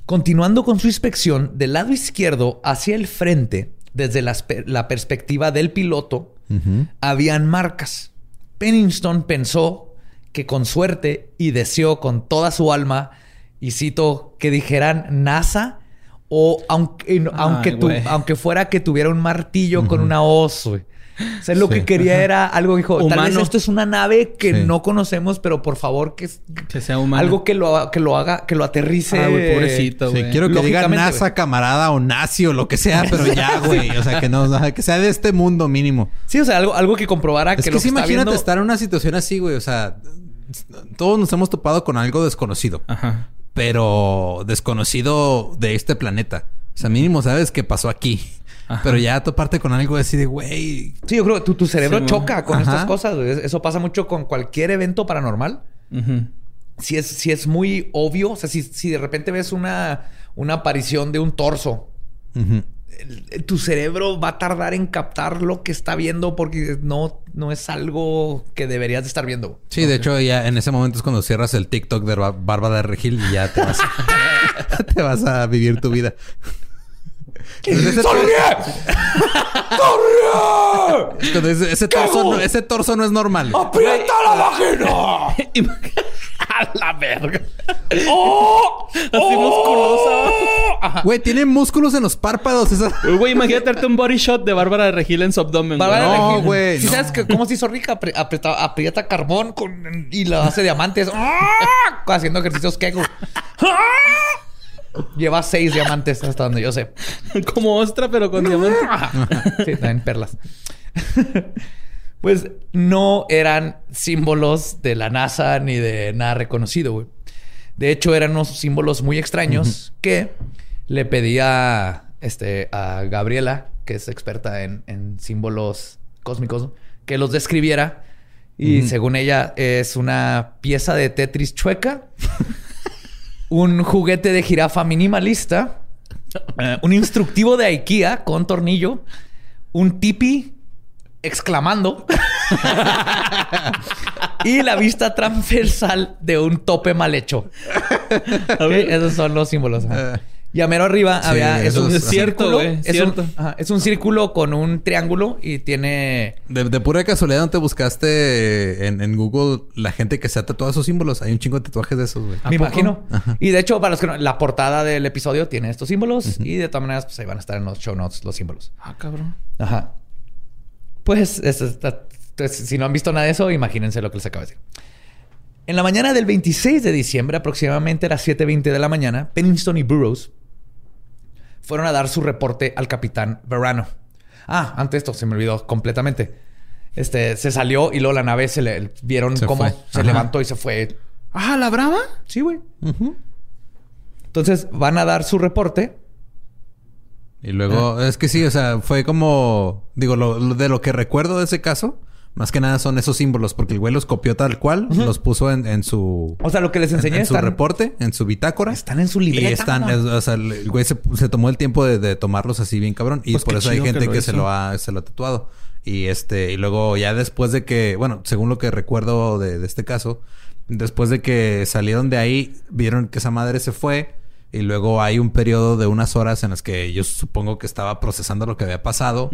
Continuando con su inspección del lado izquierdo hacia el frente, desde la, perspectiva del piloto, habían marcas. Pennington pensó que con suerte y deseó con toda su alma, y cito, que dijeran NASA o aunque, aunque, tu- güey. aunque fuera que tuviera un martillo con una hoz. güey. O sea, lo Sí. que quería era algo, dijo, tal vez Humano. esto es una nave que Sí. no conocemos, pero por favor que, sea humano. algo que lo, que lo haga, que lo aterrice. Ah, güey, pobrecito, Sí, güey. quiero que diga NASA, camarada o nazi o lo que sea, pero ya, [LAUGHS] güey. O sea, que no, que sea de este mundo mínimo. Sí, o sea, algo, algo que comprobara Es que, que, lo sí, que está imagínate viendo... estar en una situación así, güey. O sea, todos nos hemos topado con algo desconocido, Ajá. Pero desconocido de este planeta. O sea, mínimo sabes qué pasó aquí. Ajá. Pero ya toparte con algo así de, güey. Sí, yo creo que tu, tu cerebro Sí, choca con Ajá. estas cosas. güey. Eso pasa mucho con cualquier evento paranormal. Si es, si es muy obvio, o sea, si, si de repente ves una, una aparición de un torso, el- tu cerebro va a tardar en captar lo que está viendo porque no, no es algo que deberías de estar viendo. Sí, de hecho, ya en ese momento es cuando cierras el TikTok de Bar- Bárbara de Regil y ya te vas, [LAUGHS] te vas a vivir tu vida. Ese, Cuando ese, ese torso no, ese torso no es normal. ¡Aprieta la vagina! [LAUGHS] [LAUGHS] A la verga. [LAUGHS] ¡Oh! Así musculosa. Güey, tiene músculos en los párpados. Esa... Güey, imagínate darte un body shot de Bárbara de Regil en su abdomen. güey. Bárbara No, Regil. güey, ¿Sí no. sabes que cómo se hizo rica? Apri- aprieta, aprieta carbón con, y lo hace diamantes. ¡Ah! Haciendo ejercicios Kegel. ¡Ah! Lleva seis diamantes hasta donde yo sé. [LAUGHS] Como ostra, pero con diamante. Sí, también perlas. Pues no eran símbolos de la NASA ni de nada reconocido, güey. De hecho, eran unos símbolos muy extraños que le pedía este, a Gabriela, que es experta en, en símbolos cósmicos, que los describiera. Y según ella, es una pieza de Tetris chueca, [LAUGHS] un juguete de jirafa minimalista, [LAUGHS] eh, un instructivo de IKEA con tornillo, un tipi exclamando y la vista transversal de un tope mal hecho. Esos son los símbolos. ajá. Eh. Y a mero arriba Sí, había es un es cierto, círculo, es, cierto. Un, ajá, es un círculo con un triángulo y tiene De, de pura casualidad, ¿no te buscaste en, en Google la gente que se ha tatuado esos símbolos? Hay un chingo de tatuajes de esos, güey. ¿A Me poco? imagino. Y de hecho, para los que no, la portada del episodio tiene estos símbolos y de todas maneras, pues ahí van a estar en los show notes los símbolos. Ah, cabrón. Ajá. Pues, es- está- entonces, si no han visto nada de eso, imagínense lo que les acabo de decir. En la mañana del 26 de diciembre, aproximadamente a las 7.20 de la mañana, Pennington y Burroughs fueron a dar su reporte al capitán Verano. Ah, antes de esto, se me olvidó completamente. Este, se salió y luego la nave se le vieron Se cómo fue. se Ajá. levantó y se fue. Ah, ¿la brava? Sí, güey. Entonces van a dar su reporte. Y luego, es que sí, o sea, fue como, digo, lo, lo- de lo que recuerdo de ese caso, más que nada son esos símbolos, porque el güey los copió tal cual, los puso en, en su, O sea, lo que les en, enseñé en su están, reporte, en su bitácora. están en su Y libreta. están, mamá. es- o sea, el güey se, se tomó el tiempo de, de tomarlos así bien cabrón. Y Pues por eso hay que gente lo que, se lo ha, se lo ha tatuado. Y este, y luego ya después de que, bueno, según lo que recuerdo de, de este caso, después de que salieron de ahí, vieron que esa madre se fue. Y luego hay un periodo de unas horas en las que yo supongo que estaba procesando lo que había pasado.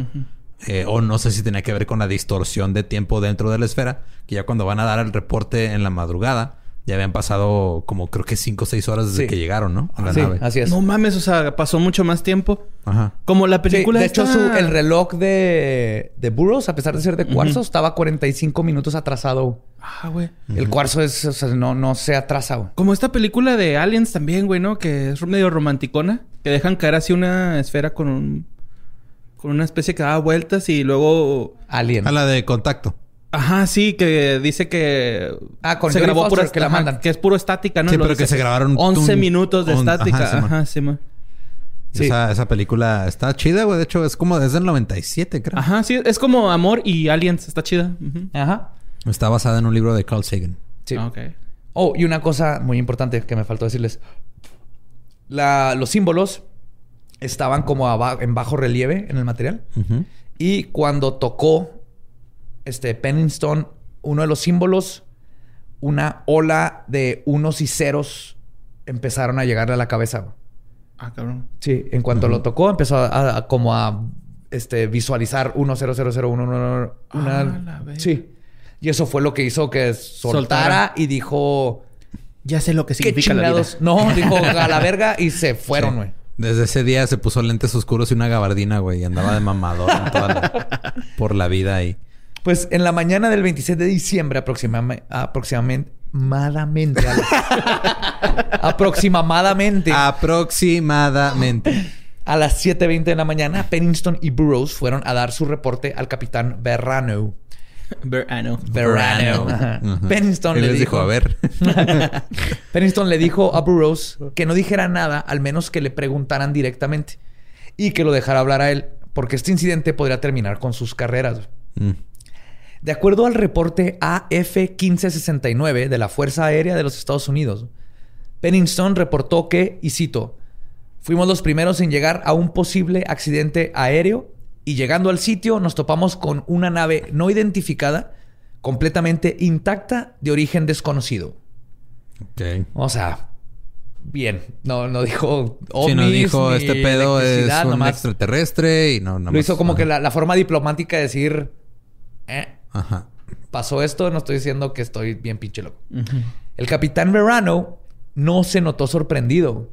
Eh, o no sé si tenía que ver con la distorsión de tiempo dentro de la esfera. Que ya cuando van a dar el reporte en la madrugada, ya habían pasado como creo que cinco o seis horas desde Sí. que llegaron, ¿no? A la Sí, nave. así es. No mames, o sea, pasó mucho más tiempo. Ajá. Como la Sí, película de hecho, su- el reloj de, de Burroughs, a pesar de ser de cuarzo, estaba 45 minutos atrasado. Ah, güey. El cuarzo es, o sea, no, no se atrasa, güey. Como esta película de Aliens también, güey, ¿no? Que es medio romanticona. Que dejan caer así una esfera con un... Con una especie que da vueltas y luego... Alien. A la de contacto. Ajá, sí, que dice que... Ah, con se grabó Foster, pura... que la ajá, mandan. Que es puro estática, ¿no? Sí, Lo pero que dice se grabaron 11 un- minutos de estática. ajá, sí, Ajá, man. sí, man. Sí. Esa, esa película está chida, güey. De hecho, es como desde el 97, creo. Ajá, sí. Es como Amor y Aliens. Está chida. Ajá. Está basada en un libro de Carl Sagan. Sí. Ah, ok. Oh, y una cosa muy importante que me faltó decirles. La- los símbolos estaban como en bajo relieve en el material. Y cuando tocó este Pennington, uno de los símbolos, una ola de unos y ceros empezaron a llegarle a la cabeza. Ah, cabrón. Sí, en cuanto lo tocó, empezó a, a- como a este, visualizar 1 0 0 0 1 1 Ah, la verga. Sí. Y eso fue lo que hizo que soltara, Soltara. y dijo, Ya sé lo que ¿qué significa la vida. chingados? No, dijo a la verga y se fueron, Sí. güey. Desde ese día se puso lentes oscuros y una gabardina, güey. Y andaba de mamador en toda la- por la vida ahí. Pues en la mañana del 26 de diciembre, aproximadamente, aproximadamente, [LAUGHS] aproximadamente Aproximadamente. a las 7.20 de la mañana, Pennington y Burroughs fueron a dar su reporte al capitán Verrano. Verano. Verano. Ajá. Ujú. Pennington Y le les dijo, a ver. [LAUGHS] Pennington le dijo a Burroughs que no dijera nada, al menos que le preguntaran directamente. Y que lo dejara hablar a él, porque este incidente podría terminar con sus carreras. Mm. De acuerdo al reporte AF-1569 de la Fuerza Aérea de los Estados Unidos, Pennington reportó que, y cito, fuimos los primeros en llegar a un posible accidente aéreo y llegando al sitio nos topamos con una nave no identificada, completamente intacta, de origen desconocido. Ok. O sea, bien, no, no dijo Si nos ovnis dijo, ni este pedo es un nomás extraterrestre y no, Lo hizo como Ajá. que la, la forma diplomática de decir, eh, Ajá. pasó esto, no estoy diciendo que estoy bien pinche loco. El capitán Verano no se notó sorprendido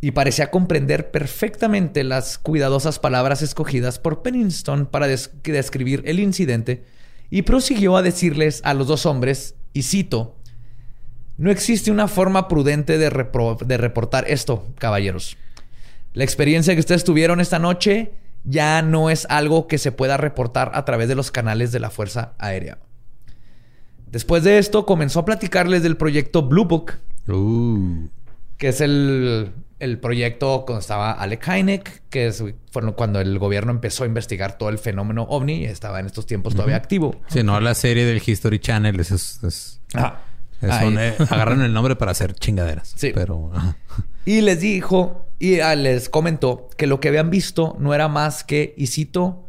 y parecía comprender perfectamente las cuidadosas palabras escogidas por Pennington para des- describir el incidente y prosiguió a decirles a los dos hombres, y cito, no existe una forma prudente de reportar esto, caballeros. La experiencia que ustedes tuvieron esta noche ya no es algo que se pueda reportar a través de los canales de la Fuerza Aérea. Después de esto, comenzó a platicarles del proyecto Blue Book, Uh. que es el, el proyecto cuando estaba Alec Hynek, que es fue cuando el gobierno empezó a investigar todo el fenómeno ovni, estaba en estos tiempos todavía activo. Si no, la serie del History Channel es... es, es- Ah, es ahí. un- eh, agarran el nombre para hacer chingaderas. Sí. Pero... Y les dijo, y ah, les comentó que lo que habían visto no era más que, y cito,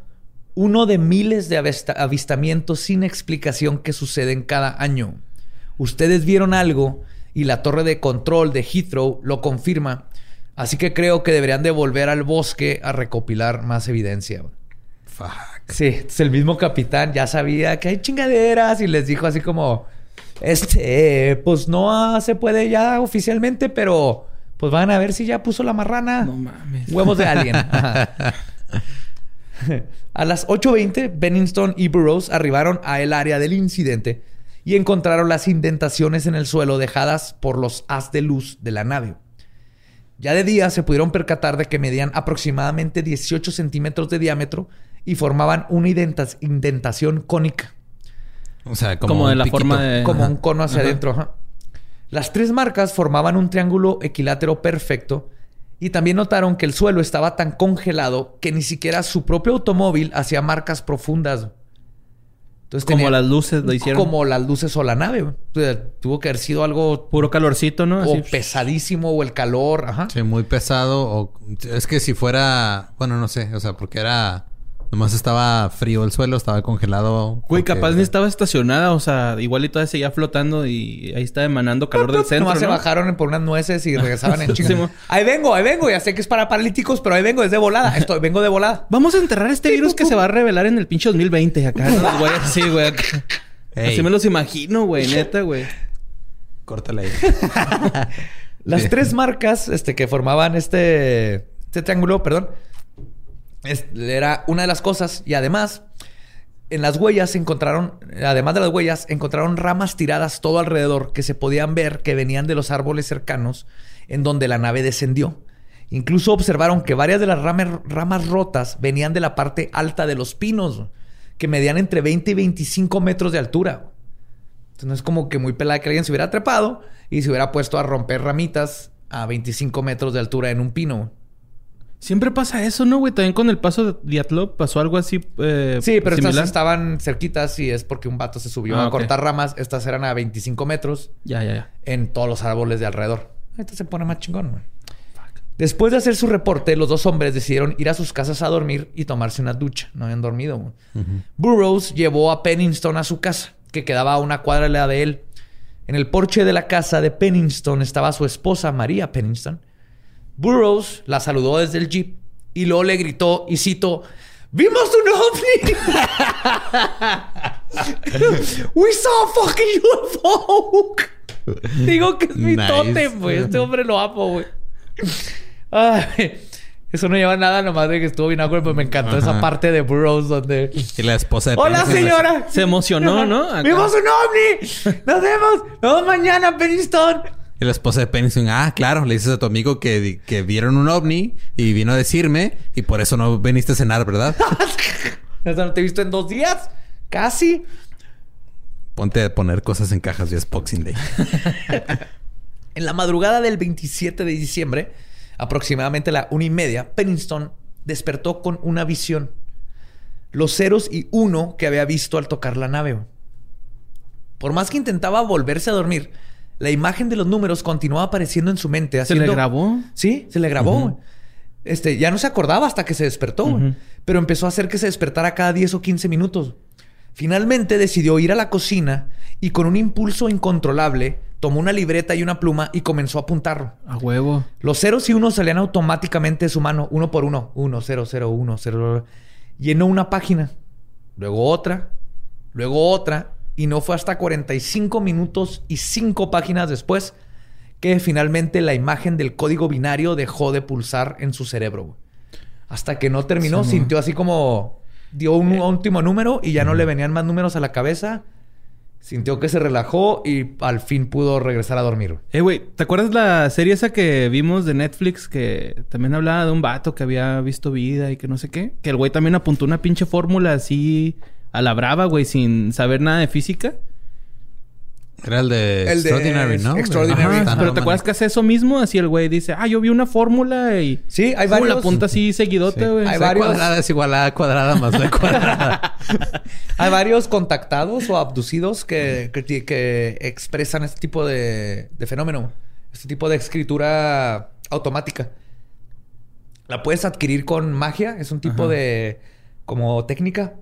uno de miles de avista- avistamientos sin explicación que suceden cada año. Ustedes vieron algo y la torre de control de Heathrow lo confirma. Así que creo que deberían de volver al bosque a recopilar más evidencia. Fuck. Sí, es el mismo capitán ya sabía que hay chingaderas y les dijo así como, este, pues no ah, se puede ya oficialmente, pero pues van a ver si ya puso la marrana. No mames. Huevos de. Ajá. [LAUGHS] [LAUGHS] a las 8.20, Bennington y Burroughs arribaron a el área del incidente y encontraron las indentaciones en el suelo dejadas por los haz de luz de la nave. Ya de día se pudieron percatar de que medían aproximadamente 18 centímetros de diámetro y formaban una indenta- indentación cónica, O sea, como, Como, de la piquito. forma de... como un cono hacia Ajá. adentro. ajá. Las tres marcas formaban un triángulo equilátero perfecto y también notaron que el suelo estaba tan congelado que ni siquiera su propio automóvil hacía marcas profundas. Entonces Como tenía- las luces lo hicieron. Como las luces o la nave. güey. O sea, tuvo que haber sido algo Puro calorcito, ¿no? o pesadísimo o el calor. Ajá. Sí, muy pesado. O es que si fuera, bueno, no sé, o sea, porque era nomás estaba frío el suelo, estaba congelado. Güey, porque- capaz ni estaba estacionada. O sea, igual y todavía seguía flotando y ahí está emanando calor del centro, Nomás se bajaron por unas nueces y regresaban en [LAUGHS] Sí, chinga. mo- ahí vengo, ahí vengo. Ya sé que es para paralíticos, pero ahí vengo desde volada. Estoy, vengo de volada. [LAUGHS] Vamos a enterrar este virus que se va a revelar en el pinche 2020 acá. ¿no? [LAUGHS] Los güeyes así, güey. acá. Así me los imagino, güey. Neta, güey. Córtale ahí. Las Sí. tres marcas este, que formaban este, este triángulo, perdón, era una de las cosas. Y además, en las huellas se encontraron, además de las huellas, encontraron ramas tiradas todo alrededor que se podían ver que venían de los árboles cercanos en donde la nave descendió. Incluso observaron que varias de las ramas, ramas rotas venían de la parte alta de los pinos, que medían entre 20 y 25 metros de altura. Entonces no es como que muy pelada que alguien se hubiera trepado y se hubiera puesto a romper ramitas a 25 metros de altura en un pino. Siempre pasa eso, ¿no, güey? También con el paso de Diatlov pasó algo así. eh, Sí, pero estas estaban cerquitas y es porque un vato se subió Ah, a cortar ramas. Estas eran a 25 metros Ya, ya, ya. en todos los árboles de alrededor. Esto se pone más chingón, güey. Después de hacer su reporte, los dos hombres decidieron ir a sus casas a dormir y tomarse una ducha. No habían dormido. güey. Burroughs llevó a Pennington a su casa, que quedaba a una cuadra de la de él. En el porche de la casa de Pennington estaba su esposa, María Pennington. Burroughs la saludó desde el jeep y luego le gritó, y cito, ¡Vimos un ovni! [LAUGHS] ¡We saw a fucking UFO! Digo que es mi Nice. tótem, güey. Este hombre lo amo, güey. Eso no lleva nada nomás de que estuvo bien awkward, pero me encantó esa parte de Burroughs donde... Y la esposa de ¡Hola, señora! Se emocionó, ¿no? [LAUGHS] Acá. ¡Vimos un ovni! ¡Nos vemos! ¡Nos vemos mañana, Pennington! Y la esposa de Pennington, ah, claro, le dices a tu amigo que, que vieron un ovni y vino a decirme y por eso no viniste a cenar, ¿verdad? [LAUGHS] No te he visto en dos días. Casi. Ponte a poner cosas en cajas es Boxing Day. [LAUGHS] En la madrugada del 27 de diciembre, aproximadamente a la una y media, Pennington despertó con una visión. Los ceros y uno que había visto al tocar la nave. Por más que intentaba volverse a dormir, la imagen de los números continuaba apareciendo en su mente. ¿Se le haciendo- grabó? Sí, se le grabó. Este, ya no se acordaba hasta que se despertó, pero empezó a hacer que se despertara cada 10 o 15 minutos. Finalmente decidió ir a la cocina y con un impulso incontrolable tomó una libreta y una pluma y comenzó a apuntar. A huevo. Los ceros y unos salían automáticamente de su mano, uno por uno. Uno, cero, cero, uno, cero. Llenó una página, luego otra, luego otra, y no fue hasta 45 minutos y 5 páginas después que finalmente la imagen del código binario dejó de pulsar en su cerebro. güey. Hasta que no terminó, Sí, sintió así como dio un último número y ya no le venían más números a la cabeza. Sintió que se relajó y al fin pudo regresar a dormir. Eh, güey, ¿te acuerdas la serie esa que vimos de Netflix que también hablaba de un vato que había visto vida y que no sé qué? Que el güey también apuntó una pinche fórmula así a la brava, güey, sin saber nada de física. Era el de El de Extraordinary, ¿no? Extraordinary. Ajá, pero ¿te acuerdas que hace eso mismo? Así el güey dice, ah, yo vi una fórmula y... Sí, hay Uh, varios. La apunta así seguidote, Sí. güey. Hay C varios- cuadrada es igual a A cuadrada más B cuadrada. [LAUGHS] [LAUGHS] Hay varios contactados o abducidos que, que, que expresan este tipo de, de fenómeno. Este tipo de escritura automática. La puedes adquirir con magia. Es un tipo Ajá. de... como técnica.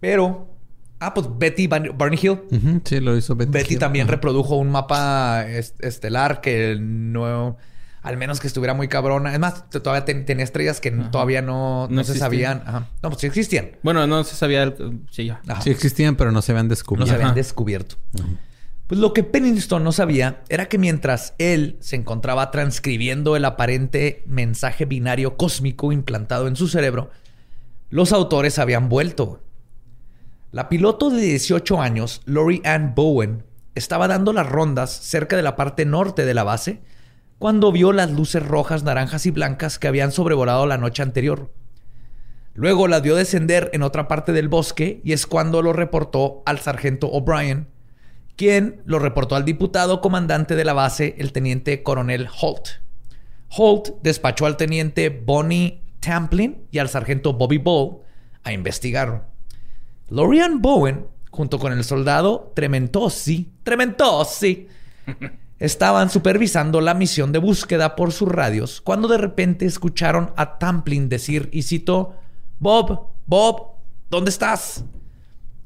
Pero... Ah, pues Betty Barney Hill. Sí, lo hizo Betty. Betty Hill. también reprodujo un mapa est- estelar que no... Al menos que estuviera muy cabrona. Es más, todavía ten- tenía estrellas que todavía no, no No se sabían. Ajá. No, pues sí existían. Bueno, no se sabía... el- Sí, ya. Ajá. Sí existían, pero no se habían no descubierto. se habían Ajá. descubierto. Pues lo que Pennington no sabía era que mientras él se encontraba transcribiendo el aparente mensaje binario cósmico implantado en su cerebro, los autores habían vuelto. La piloto de 18 años, Lori Ann Bowen, estaba dando las rondas cerca de la parte norte de la base cuando vio las luces rojas, naranjas y blancas que habían sobrevolado la noche anterior. Luego la dio descender en otra parte del bosque y es cuando lo reportó al sargento O'Brien, quien lo reportó al diputado comandante de la base, el teniente coronel Holt. Holt despachó al teniente Bonnie Tamplin y al sargento Bobby Ball a investigar. Lorian Bowen, junto con el soldado Trementosi, Trementosi, [LAUGHS] estaban supervisando la misión de búsqueda por sus radios cuando de repente escucharon a Tamplin decir, y citó, Bob, Bob, ¿dónde estás?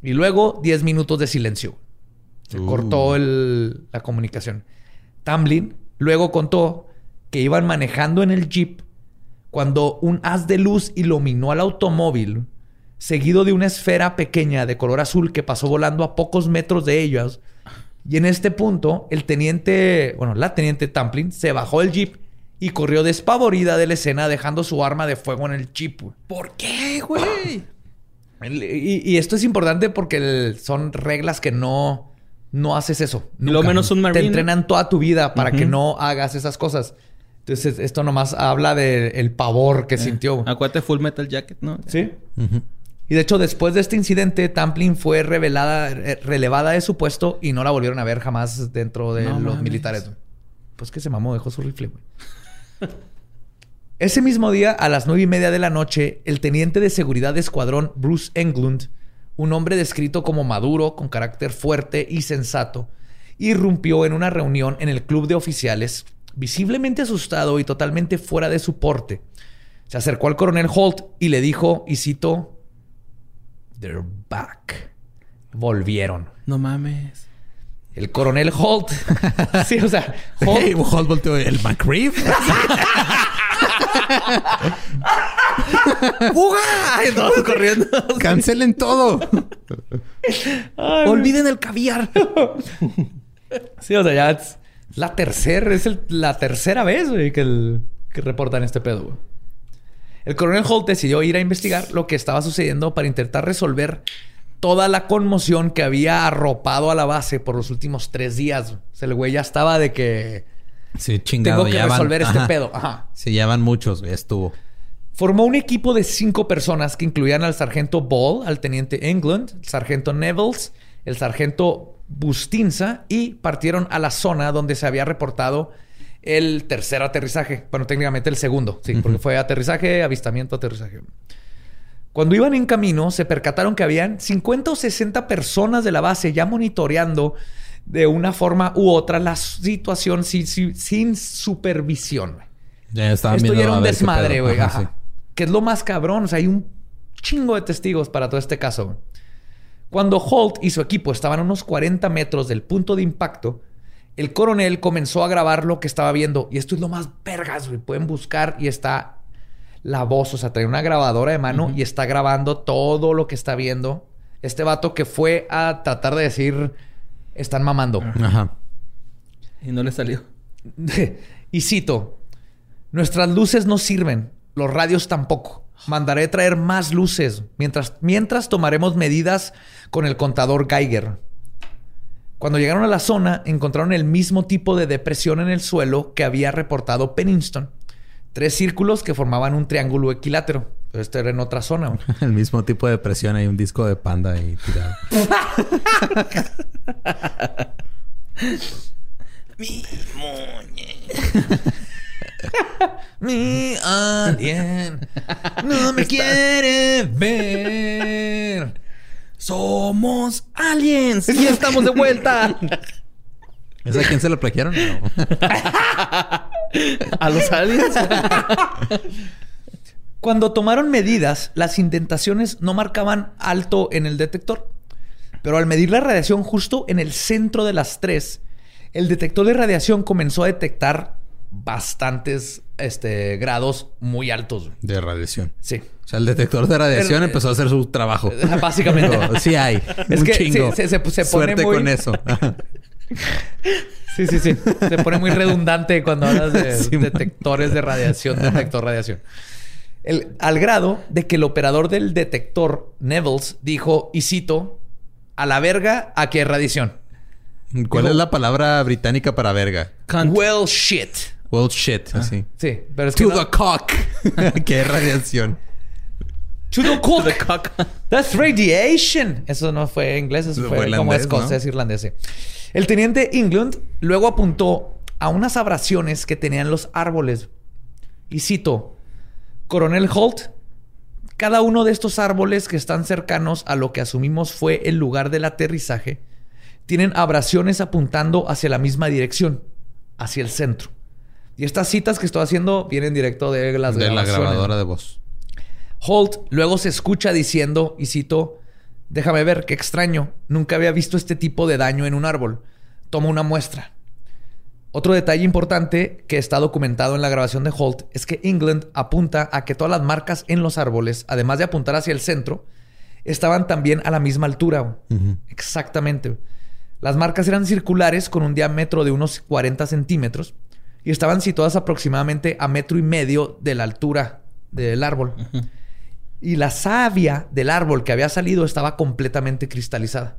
Y luego 10 minutos de silencio. Se cortó el- la comunicación. Tamblin luego contó que iban manejando en el jeep cuando un haz de luz iluminó al automóvil, seguido de una esfera pequeña de color azul que pasó volando a pocos metros de ellos. Y en este punto, el teniente, bueno, la teniente Tamplin se bajó del jeep y corrió despavorida de la escena, dejando su arma de fuego en el jeep. ¿Por qué, güey? El- Y, y esto es importante porque el- son reglas que no, no haces eso. Lo menos un Te marine. entrenan toda tu vida para que no hagas esas cosas. Entonces, esto nomás habla del pavor que sintió. Acuérdate Full Metal Jacket, ¿no? Sí. Y de hecho, después de este incidente, Tamplin fue revelada, re- relevada de su puesto y no la volvieron a ver jamás dentro de No los mames. militares. Pues que se mamó, dejó su rifle, güey. Ese mismo día, a las nueve y media de la noche, el teniente de seguridad de escuadrón Bruce Englund, un hombre descrito como maduro, con carácter fuerte y sensato, irrumpió en una reunión en el club de oficiales, visiblemente asustado y totalmente fuera de su porte. Se acercó al coronel Holt y le dijo, y cito, They're back. Volvieron. No mames. El coronel Holt. [LAUGHS] sí, o sea, Holt Hey, Holt volteó, ¿el McRib? [LAUGHS] ¡Fuga! Todos corriendo. ¡Cancelen todo! Olviden el caviar. Sí, o sea, ya es la tercera, es el- la tercera vez, güey, que, el- que reportan este pedo, güey. El coronel Holt decidió ir a investigar lo que estaba sucediendo para intentar resolver toda la conmoción que había arropado a la base por los últimos tres días. O sea, el güey ya estaba de que Sí, chingado. tengo que ya van- resolver este Ajá. pedo. Ajá. Sí, ya van muchos, güey. Estuvo. Formó un equipo de cinco personas que incluían al sargento Ball, al teniente England, el sargento Nevels, el sargento Bustinza y partieron a la zona donde se había reportado el tercer aterrizaje. Bueno, técnicamente el segundo, sí, porque fue aterrizaje, avistamiento, aterrizaje. Cuando iban en camino, se percataron que habían 50 o 60 personas de la base ya monitoreando de una forma u otra la situación sin, sin- sin supervisión. Ya Esto ya era un desmadre, güey. Que es lo más cabrón. O sea, hay un chingo de testigos para todo este caso. Cuando Holt y su equipo estaban a unos 40 metros del punto de impacto, el coronel comenzó a grabar lo que estaba viendo. Y esto es lo más vergas, güey. Pueden buscar y está la voz. O sea, trae una grabadora de mano y está grabando todo lo que está viendo. Este vato que fue a tratar de decir, están mamando. Ajá. Y no le salió. [LAUGHS] y cito, nuestras luces no sirven, los radios tampoco. Mandaré traer más luces mientras, mientras tomaremos medidas con el contador Geiger. Cuando llegaron a la zona, encontraron el mismo tipo de depresión en el suelo que había reportado Pennington. Tres círculos que formaban un triángulo equilátero. Esto era en otra zona. [LAUGHS] El mismo tipo de presión. Hay un disco de panda ahí tirado. [LAUGHS] Mi alien no me quiere ver. ¡Somos aliens! ¡Y estamos de vuelta! [LAUGHS] ¿Esa a quién se lo plagiaron? No. [LAUGHS] ¿A los aliens? Cuando tomaron medidas, las indentaciones no marcaban alto en el detector. Pero al medir la radiación justo en el centro de las tres, el detector de radiación comenzó a detectar bastantes este, grados muy altos. De radiación. Sí. O sea, el detector de radiación El- empezó a hacer su trabajo. [LAUGHS] Básicamente. Sí hay. Es un que chingo. se- se- se- se pone Suerte muy- con eso. [LAUGHS] Sí, sí, sí. Se pone muy redundante cuando hablas de [LAUGHS] Sí, man. detectores de radiación, detector radiación. El- al grado de que el operador del detector, Nevels, dijo, y cito, a la verga, aquí hay radiación. ¿Cuál es la palabra británica para verga? Cunt. Well, shit. Well, shit. Así. Sí, pero es que To no- the cock. que es radiación. To [LAUGHS] the cock. That's radiation. Eso no fue inglés, eso fue, como escocés irlandés. sí. El teniente England luego apuntó a unas abrasiones que tenían los árboles. Y cito, Coronel Holt, cada uno de estos árboles que están cercanos a lo que asumimos fue el lugar del aterrizaje, tienen abrasiones apuntando hacia la misma dirección, hacia el centro. Y estas citas que estoy haciendo vienen directo de las de la grabadora de voz. Holt luego se escucha diciendo, y cito, déjame ver, qué extraño, nunca había visto este tipo de daño en un árbol. Toma una muestra. Otro detalle importante que está documentado en la grabación de Holt es que England apunta a que todas las marcas en los árboles, además de apuntar hacia el centro, estaban también a la misma altura. Exactamente. Las marcas eran circulares con un diámetro de unos 40 centímetros y estaban situadas aproximadamente a metro y medio de la altura del árbol. Y la savia del árbol que había salido estaba completamente cristalizada.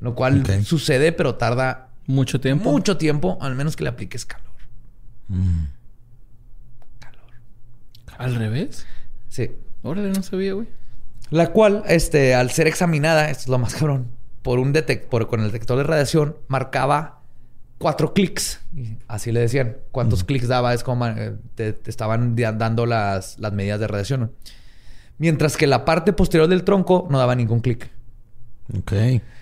Lo cual sucede, pero tarda Mucho tiempo. mucho tiempo, al menos que le apliques calor. ¿Al revés? Sí. Órale, no sabía, güey. La cual, este, al ser examinada, esto es lo más cabrón, por un detec por, con el detector de radiación, marcaba cuatro clics. Así le decían. Cuántos clics daba es como eh, te, te estaban da- dando las, las medidas de radiación. ¿no? Mientras que la parte posterior del tronco no daba ningún clic. Ok.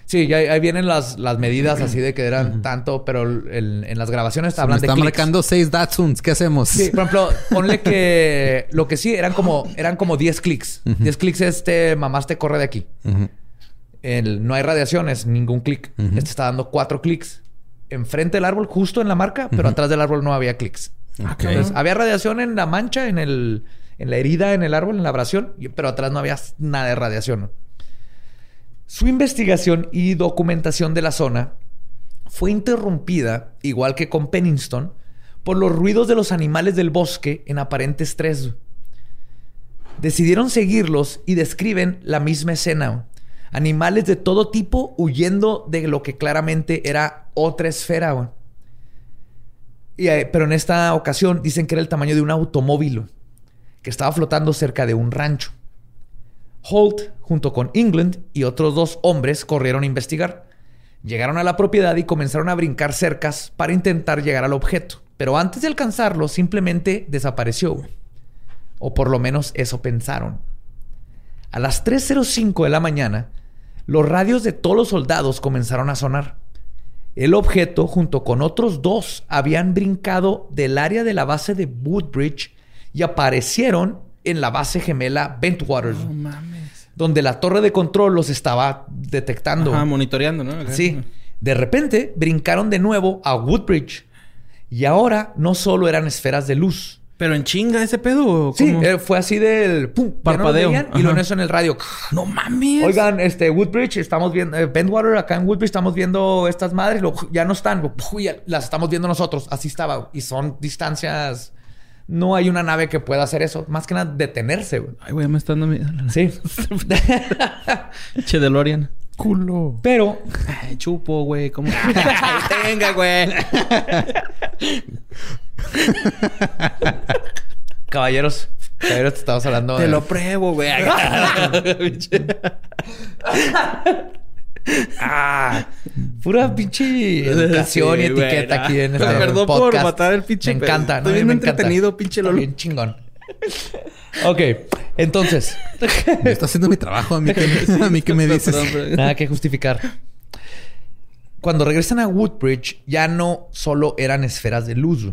Sí, ya ahí vienen las, las medidas así de que eran tanto, pero el- en las grabaciones Se me hablan de está marcando seis Datsuns. ¿Qué hacemos? Sí, por ejemplo, [LAUGHS] ponle que lo que sí eran como eran como 10 clics. 10 clics este mamás te corre de aquí. El, no hay radiaciones, ningún clic. Este está dando cuatro clics enfrente del árbol, justo en la marca, pero atrás del árbol no había clics. Ok. Entonces, había radiación en la mancha, en el en la herida en el árbol, en la abrasión, pero atrás no había nada de radiación. Su investigación y documentación de la zona fue interrumpida, igual que con Pennington, por los ruidos de los animales del bosque en aparente estrés. Decidieron seguirlos y describen la misma escena. Animales de todo tipo huyendo de lo que claramente era otra esfera. eh, pero en esta ocasión dicen que era el tamaño de un automóvil que estaba flotando cerca de un rancho. Holt, junto con England y otros dos hombres, corrieron a investigar. Llegaron a la propiedad y comenzaron a brincar cercas para intentar llegar al objeto. Pero antes de alcanzarlo, simplemente desapareció. O por lo menos eso pensaron. A las 3.05 de la mañana, los radios de todos los soldados comenzaron a sonar. El objeto, junto con otros dos, habían brincado del área de la base de Woodbridge y aparecieron en la base gemela Bentwaters, No mames. donde la torre de control los estaba detectando. Ajá, monitoreando, ¿no? Sí. De repente brincaron de nuevo a Woodbridge. Y ahora no solo eran esferas de luz. Pero en chinga ese pedo. ¿o Sí, eh, fue así del pum, ya no Parpadeo. veían, y lo Ajá. en eso en el radio. No mames. Oigan, este Woodbridge, estamos viendo, eh, Bentwater, acá en Woodbridge estamos viendo estas madres, lo- ya no están, lo- ya las estamos viendo nosotros, así estaba, y son distancias, no hay una nave que pueda hacer eso, más que nada detenerse, güey. Ay, güey, me está dando miedo. Sí. [LAUGHS] Che DeLorean. Culo. Pero Ay, chupo, güey. ¿Cómo? [LAUGHS] Tenga, güey. caballeros, caballeros, te estamos hablando Te de- lo pruebo, güey. [LAUGHS] Ah, pura pinche educación y Sí, etiqueta no. aquí en este Perdón por matar el pinche Me encanta, Estoy ¿no? bien Me encanta. entretenido, pinche Está Lolo. Bien chingón. ok, entonces, [LAUGHS] Me está haciendo mi trabajo. A mí que, a mí que me dices. Nada que justificar. Cuando regresan a Woodbridge, ya no solo eran esferas de luz.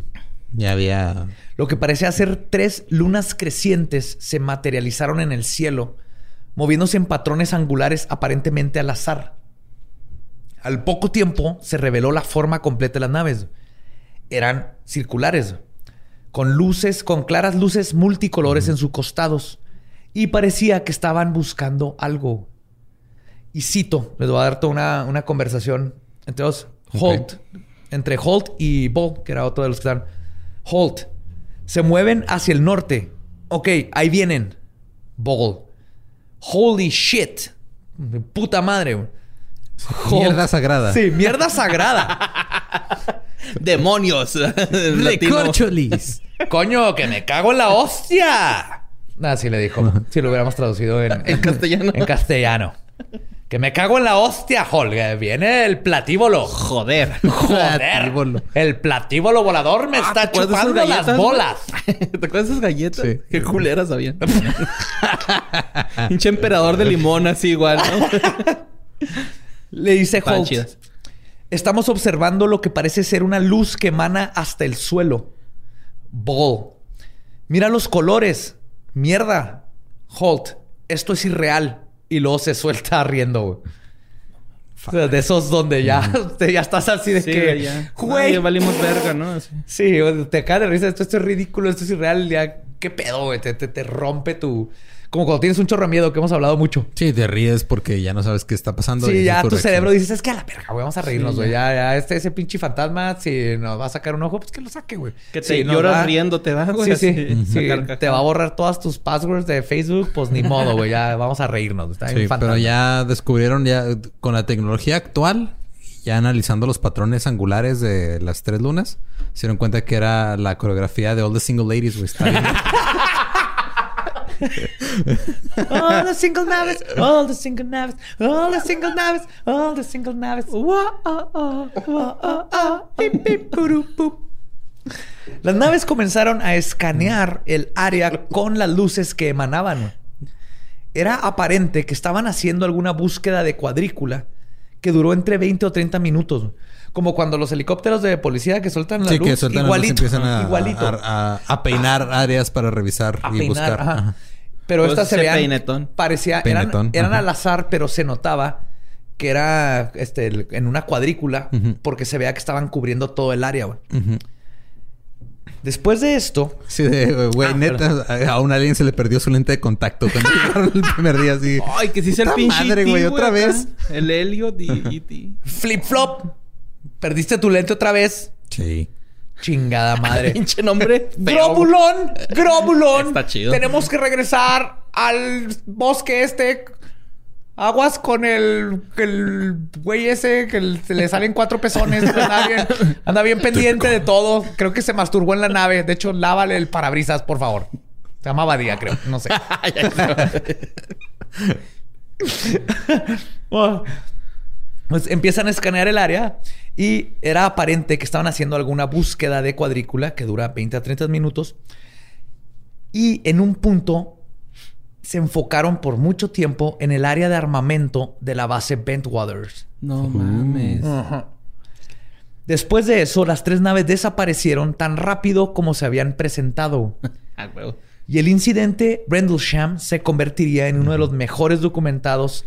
Ya había... Lo que parecía ser tres lunas crecientes se materializaron en el cielo, moviéndose en patrones angulares aparentemente al azar. Al poco tiempo se reveló la forma completa de las naves. Eran circulares, con luces, con claras luces multicolores en sus costados, y parecía que estaban buscando algo. Y cito, les voy a dar toda una, una conversación entre dos. Holt, entre Holt y Ball, que era otro de los que estaban. Holt, se mueven hacia el norte. Ok, ahí vienen. Ball. Holy shit. Puta madre. [LAUGHS] Mierda sagrada. Sí, mierda sagrada. [LAUGHS] Demonios. [LAUGHS] Recorcholis. Coño, que me cago en la hostia. Así le dijo. si lo hubiéramos traducido en, En castellano. En castellano. Que me cago en la hostia, Holger. Viene el platíbolo. Joder. Joder. Platíbolo. El platíbolo volador me Ah, está ¿te acuerdas de chupando las bolas. ¿Te acuerdas de esas galletas? Sí. Qué culeras habían. Pinche emperador de limón así igual, ¿no? Le dice Estaban Holt. chidas. Estamos observando lo que parece ser una luz que emana hasta el suelo. Ball. Mira los colores. Mierda. Holt. Esto es irreal. Y luego se suelta [LAUGHS] riendo, güey. O sea, de esos donde ya, [LAUGHS] ya estás así de Sí, que... ya. Güey. Ay, valimos verga, ¿no? Así. Sí, te cae de risa. Esto, esto es ridículo. Esto es irreal. Ya, ¿qué pedo, güey? Te, te, te rompe tu... Como cuando tienes un chorro de miedo, que hemos hablado mucho. Sí, te ríes porque ya no sabes qué está pasando. Sí, ya tu reacción. cerebro dices, es que a la verga, güey, vamos a reírnos, Sí, güey. ya. ya. ya, este, ese pinche fantasma, si nos va a sacar un ojo, pues que lo saque, güey. Que te Si lloras va- riéndote, ¿va, güey? Sí, sí. Así, Sí. Te va a borrar todas tus passwords de Facebook, pues ni modo, güey. Ya vamos a reírnos. Está Sí, pero ya descubrieron ya con la tecnología actual, ya analizando los patrones angulares de las tres lunas, se dieron cuenta que era la coreografía de All the Single Ladies, güey. [LAUGHS] All the single naves, all the single naves, all the single naves, all the single. Las naves comenzaron a escanear el área con las luces que emanaban. Era aparente que estaban haciendo alguna búsqueda de cuadrícula que duró entre 20 o 30 minutos. Como cuando los helicópteros de policía que sueltan la sí, luz. que sueltan la luz y igualito. empiezan a, igualito. a- a- a peinar áreas para revisar a y peinar, buscar. ajá. Ajá. Pero Pues estas se veían... peinetón. Parecía... Eran, Peinetón, eran al azar, pero se notaba que era este, el- en una cuadrícula porque se veía que estaban cubriendo todo el área, güey. Después de esto... Sí, de, güey, Ah, neta, a un alien se le perdió su lente de contacto cuando [LAUGHS] llegaron el primer día así. Ay, que sí es el pinche madre, güey, otra acá. vez. El Elliot y E E.T. Flip-flop. Perdiste tu lente otra vez. Sí. Chingada [LAUGHS] madre. pinche nombre. Grobulón, Grobulón. Está chido. Tenemos que regresar al bosque este. Aguas con el, el güey ese que el- se le salen cuatro pezones. Anda bien, anda bien pendiente de todo. Creo que se masturbó en la nave. De hecho, lávale el parabrisas, por favor. Se llama Badía, creo. No sé. [LAUGHS] [LAUGHS] Pues empiezan a escanear el área y era aparente que estaban haciendo alguna búsqueda de cuadrícula que dura 20 a 30 minutos. Y en un punto se enfocaron por mucho tiempo en el área de armamento de la base Bentwaters. No mames. Después de eso, las tres naves desaparecieron tan rápido como se habían presentado. [LAUGHS] Ah, huevo. Y el incidente Rendlesham se convertiría en uno de los mejores documentados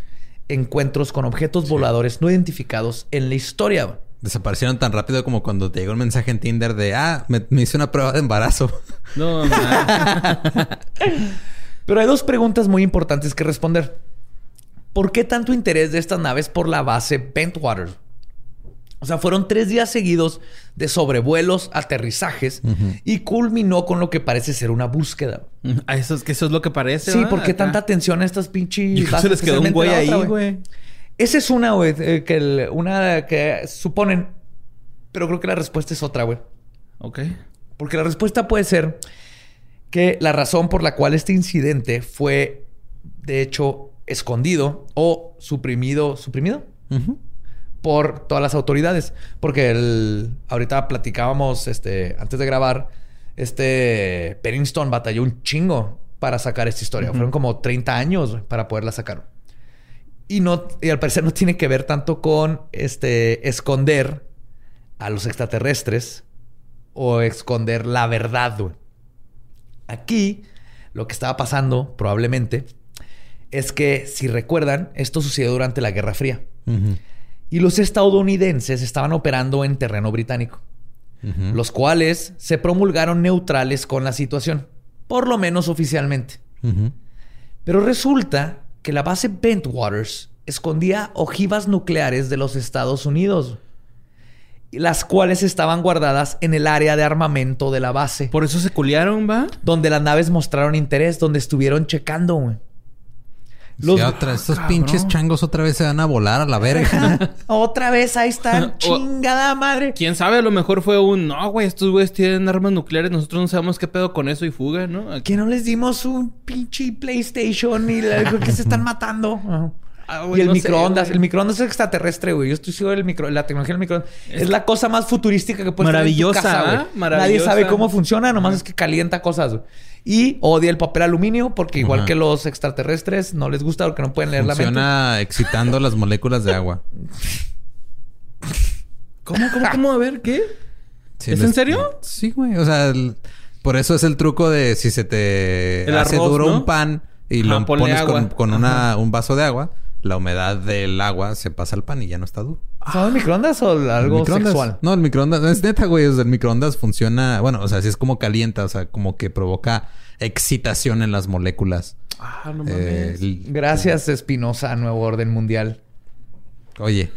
encuentros con objetos voladores no identificados en la historia. Desaparecieron tan rápido como cuando te llegó un mensaje en Tinder de, ah, me, me hice una prueba de embarazo. No. [LAUGHS] Pero hay dos preguntas muy importantes que responder. ¿Por qué tanto interés de estas naves por la base Bentwater? O sea, fueron tres días seguidos de sobrevuelos, aterrizajes y culminó con lo que parece ser una búsqueda. Eso es que eso es lo que parece. Sí, ¿va? ¿por qué Acá. tanta atención a estas pinches se les quedó un güey ahí, güey. Esa es una, güey, eh, que el- una que suponen, pero creo que la respuesta es otra, güey. Ok. Porque la respuesta puede ser que la razón por la cual este incidente fue, de hecho, escondido o suprimido, suprimido. Por todas las autoridades. Porque el, ahorita platicábamos, este, antes de grabar, este Pennington batalló un chingo para sacar esta historia. Fueron como 30 años para poderla sacar. Y no, y al parecer no tiene que ver tanto con este esconder a los extraterrestres o esconder la verdad, güey. Aquí lo que estaba pasando probablemente es que, si recuerdan, esto sucedió durante la Guerra Fría. Y los estadounidenses estaban operando en terreno británico, los cuales se promulgaron neutrales con la situación, por lo menos oficialmente. Pero resulta que la base Bentwaters escondía ojivas nucleares de los Estados Unidos, las cuales estaban guardadas en el área de armamento de la base, Por eso se culiaron, ¿va? donde las naves mostraron interés, donde estuvieron checando. güey. Los- Sí, otra- estos Cabrón. pinches changos otra vez se van a volar a la verga. [LAUGHS] Otra vez ahí están. [LAUGHS] Chingada madre. Quién sabe, a lo mejor fue un no, güey, estos güeyes tienen armas nucleares, nosotros no sabemos qué pedo con eso y fuga, ¿no? Aquí- Que no les dimos un pinche PlayStation y la- que se están matando. Ajá. Ah, y el no microondas. el microondas es extraterrestre, güey. Yo estoy seguro del micro, la tecnología del microondas. Es, la cosa más futurística que tener en tu Maravillosa, casa, güey. ¿ah? Maravillosa. Nadie sabe cómo funciona, nomás es que calienta cosas, güey. Y odia el papel aluminio porque igual Ajá. que los extraterrestres no les gusta porque no pueden leer la mente. Funciona excitando las moléculas de agua. ¿Cómo, cómo, cómo? A ver, ¿qué? Sí, ¿Es les- en serio? Sí, güey. O sea, el- por eso es el truco de si se te El hace arroz, duro ¿no? un pan y Ajá, lo pones con, con una, un vaso de agua, la humedad del agua se pasa al pan y ya no está duro. ¿Son microondas o algo microondas- sexual? No, el microondas, es neta, güey. O sea, el microondas funciona, bueno, o sea, sí es como calienta, o sea, como que provoca excitación en las moléculas. Ah, no Eh, mames. el- Gracias, Espinosa, Nuevo Orden Mundial. Oye,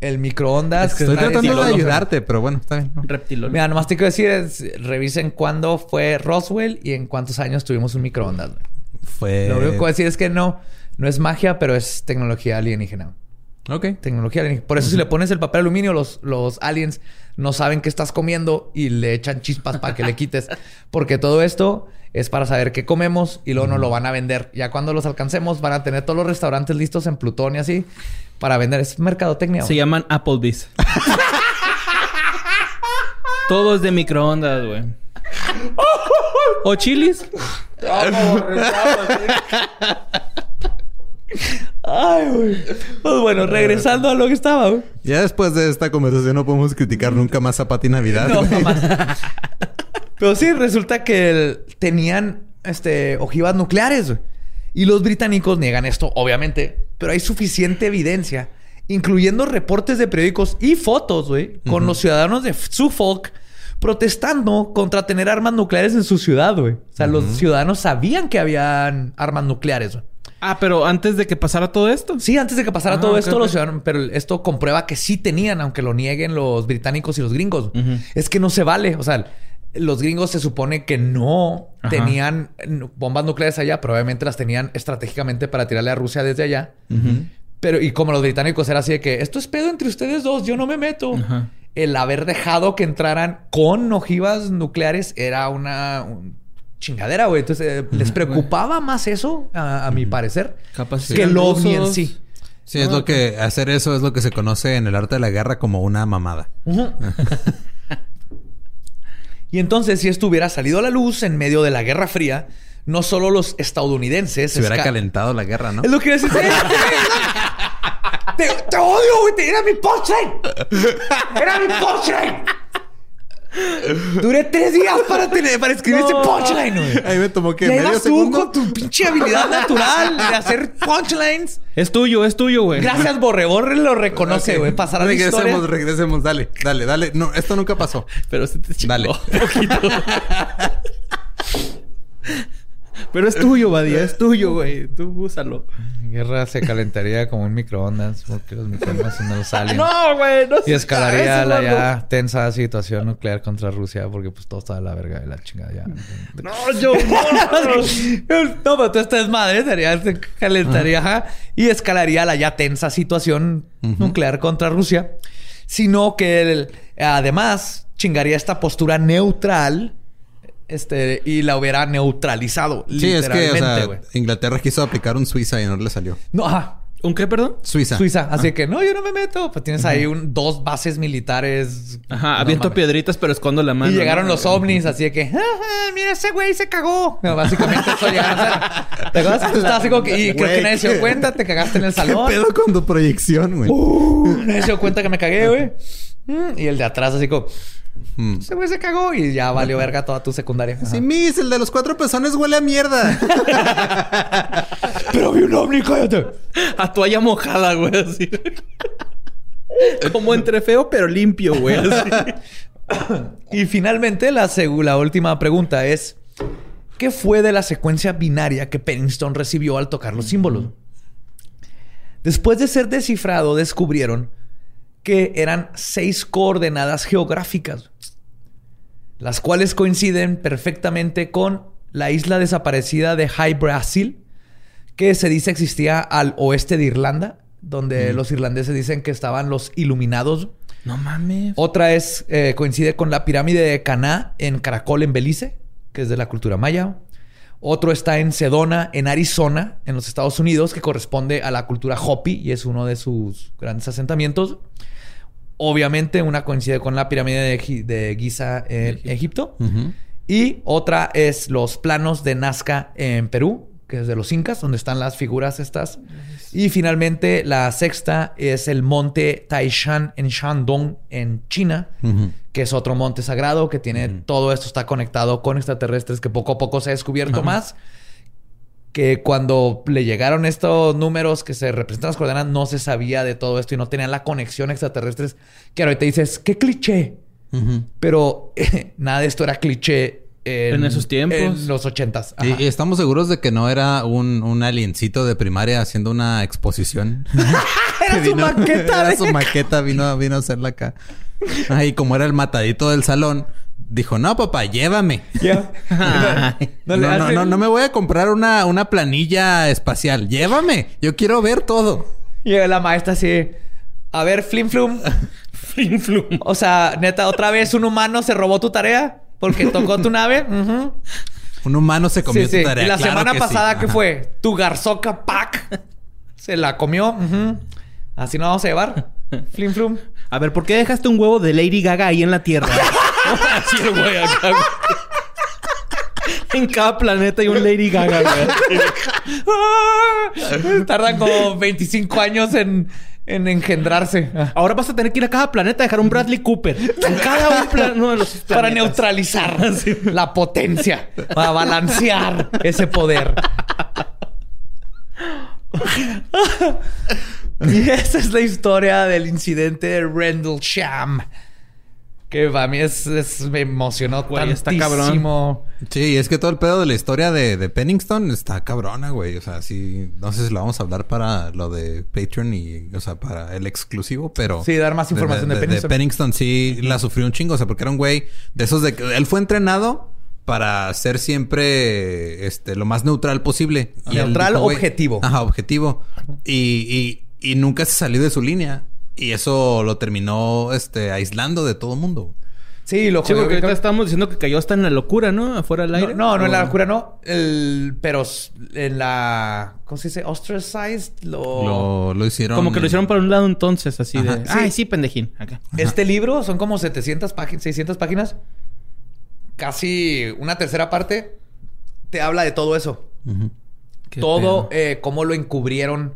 El microondas. que estoy tratando de ayudarte, pero bueno, está bien. ¿no? Reptilón. Mira, nomás te quiero decir, es, revisen cuándo fue Roswell y en cuántos años tuvimos un microondas. güey. Fue. Lo único que voy a decir es que no, no es magia, pero es tecnología alienígena. Ok. Tecnología alienígena. Por eso si le pones el papel aluminio, los, los aliens no saben qué estás comiendo y le echan chispas para que le quites. [LAUGHS] Porque todo esto es para saber qué comemos y luego nos lo van a vender. Ya cuando los alcancemos van a tener todos los restaurantes listos en Plutón y así para vender. Es mercadotecnia. Se llaman Applebee's. [LAUGHS] Todos de microondas, güey. [LAUGHS] ¿O chilis? Ay, güey. Pues bueno, regresando a lo que estaba, güey. Ya después de esta conversación no podemos criticar nunca más a Pati Navidad. No, güey. jamás. [LAUGHS] Pero sí, resulta que el- tenían este, ojivas nucleares. güey. Y los británicos niegan esto, obviamente. Pero hay suficiente evidencia, incluyendo reportes de periódicos y fotos, güey, con los ciudadanos de Suffolk protestando contra tener armas nucleares en su ciudad, güey. O sea, los ciudadanos sabían que habían armas nucleares, güey. Ah, pero antes de que pasara todo esto. Sí, antes de que pasara Ah, todo esto, los ciudadanos, pero esto comprueba que sí tenían, aunque lo nieguen los británicos y los gringos. Es que no se vale. O sea, los gringos se supone que no Ajá. tenían bombas nucleares allá, probablemente las tenían estratégicamente para tirarle a Rusia desde allá. Pero, y como los británicos era así de que esto es pedo entre ustedes dos, yo no me meto. El haber dejado que entraran con ojivas nucleares era una un- chingadera, güey. Entonces, eh, les preocupaba más eso, a, a mi parecer, Capaz que el ovni en sí. Sí, es lo que hacer eso es lo que se conoce en el arte de la guerra como una mamada. [LAUGHS] Y entonces, si esto hubiera salido a la luz en medio de la Guerra Fría, no solo los estadounidenses... Se hubiera esca- calentado la guerra, ¿no? Es lo que iba a decir. [LAUGHS] te, te odio, güey. Te- Era mi punchline. Era mi punchline. Duré tres días para, tener, para escribir ese punchline, güey. Ahí me tomó que medio vas tú con tu pinche habilidad natural de hacer punchlines. Es tuyo, es tuyo, güey. Gracias, Borre. Borre lo reconoce, güey. Pasará la historia. Regresemos, regresemos. Dale, dale, dale. No, esto nunca pasó. Pero se te chingó Dale. [LAUGHS] un poquito. [LAUGHS] Pero es tuyo, Badía. Es tuyo, güey. Tú úsalo. Guerra se calentaría como un microondas porque los microondas no salen. No, güey. No Y escalaría eso, la ya tensa situación nuclear contra Rusia porque pues todo está de la verga de la chingada ya. No, yo. No, [LAUGHS] no, pero tú estás madre, sería, se calentaría ajá, y escalaría la ya tensa situación nuclear contra Rusia. Sino que el- además chingaría esta postura neutral este, y la hubiera neutralizado. Sí, es que, o literalmente, sea, güey. Inglaterra quiso aplicar un Suiza y no le salió. No, ajá. ¿Un qué, perdón? Suiza. Suiza. Así que no, yo no me meto. Pues tienes ahí un, dos bases militares. Ajá, No aviento mames. piedritas, pero escondo la mano. Y llegaron los ovnis, así de que, "Ajá, mira, ese güey se cagó. No, básicamente eso llegaron a hacer. ¿Te acuerdas? Tú estabas así como que, y creo que nadie se dio ¿qué? cuenta, te cagaste en el [LAUGHS] ¿Qué salón. pedo con tu proyección, güey? Uh, nadie se dio cuenta que me cagué, güey. Mm, Y el de atrás, así como, Mm. ese güey se cagó y ya valió verga toda tu secundaria. Ajá. Sí, Miss, el de los cuatro pezones huele a mierda. [LAUGHS] Pero vi un ovni, cállate. A toalla mojada, güey. Así. Como entre feo, pero limpio, güey. Así. Y finalmente, la, la última pregunta es: ¿Qué fue de la secuencia binaria que Pennington recibió al tocar los símbolos? Después de ser descifrado, descubrieron que eran seis coordenadas geográficas, las cuales coinciden perfectamente con la isla desaparecida de High Brasil, que se dice existía al oeste de Irlanda, donde los irlandeses dicen que estaban los iluminados. No mames. Otra es, eh, coincide con la pirámide de Caná en Caracol, en Belice, que es de la cultura maya. Otro está en Sedona, en Arizona, en los Estados Unidos, que corresponde a la cultura Hopi y es uno de sus grandes asentamientos. Obviamente, una coincide con la pirámide de, de Giza en Egipto. Y otra es los planos de Nazca en Perú, que es de los incas, donde están las figuras estas. Y finalmente, la sexta es el monte Taishan en Shandong, en China, que es otro monte sagrado que tiene todo esto está conectado con extraterrestres que poco a poco se ha descubierto más. Que cuando le llegaron estos números que se representan las coordenadas, no se sabía de todo esto y no tenían la conexión extraterrestres. Que ahorita dices, ¿qué cliché? Pero [LAUGHS] nada de esto era cliché en, En esos tiempos. En los ochentas. Y, y estamos seguros de que no era un, un aliencito de primaria haciendo una exposición. [LAUGHS] Era su maqueta. Era de- su maqueta, vino, vino a hacerla acá. Ay, como era el matadito del salón, dijo, no, papá, llévame. Ya. [LAUGHS] No, no, no, hace- no, no me voy a comprar una, una planilla espacial. Llévame. Yo quiero ver todo. Y la maestra así, a ver, Flim Flum. [LAUGHS] Flim flum. O sea, neta, otra vez un humano se robó tu tarea porque tocó tu nave. Un humano se comió Sí, sí. tu tarea. Y la Claro semana que sí. pasada, ¿qué Ajá. fue? Tu garzoca pack. Se la comió. Así no vamos a llevar. Flim Flum. A ver, ¿por qué dejaste un huevo de Lady Gaga ahí en la Tierra? [LAUGHS] Así el güey acá, güey. En cada planeta hay un Lady Gaga, güey. Tardan como 25 años en, en engendrarse. Ahora vas a tener que ir a cada planeta a dejar un Bradley Cooper. En cada un plan- uno de los [LAUGHS] Para planetas. neutralizar [LAUGHS] la potencia. Para balancear ese poder. [LAUGHS] y esa es la historia del incidente de Rendlesham. Que para mí es, es- me emocionó Güey, está tantísimo. Sí, es que todo el pedo de la historia de, de Pennington está cabrona, güey. O sea, sí, no sé si lo vamos a hablar para lo de Patreon y, o sea, para el exclusivo, pero. Sí, dar más información de, Pennington. Pennington sí la sufrió un chingo, o sea, porque era un güey de esos de que él fue entrenado para ser siempre este lo más neutral posible. Y Neutral, objetivo. Ajá, objetivo. Y, y, y nunca se salió de su línea. Y eso lo terminó este aislando de todo el mundo. Sí, lo Sí, porque ahorita estamos diciendo que cayó hasta en la locura, ¿no? Afuera del aire. No, no, no, en la ¿O- locura no. El, pero en la. ¿Cómo se dice? Ostracized. Lo... Lo, lo hicieron. Como que lo hicieron para un lado entonces, así Ajá. de... Sí. Ay, sí, pendejín. Acá. Este [LAUGHS] libro son como 700 páginas, 600 páginas. Casi una tercera parte te habla de todo eso. Todo, eh, cómo lo encubrieron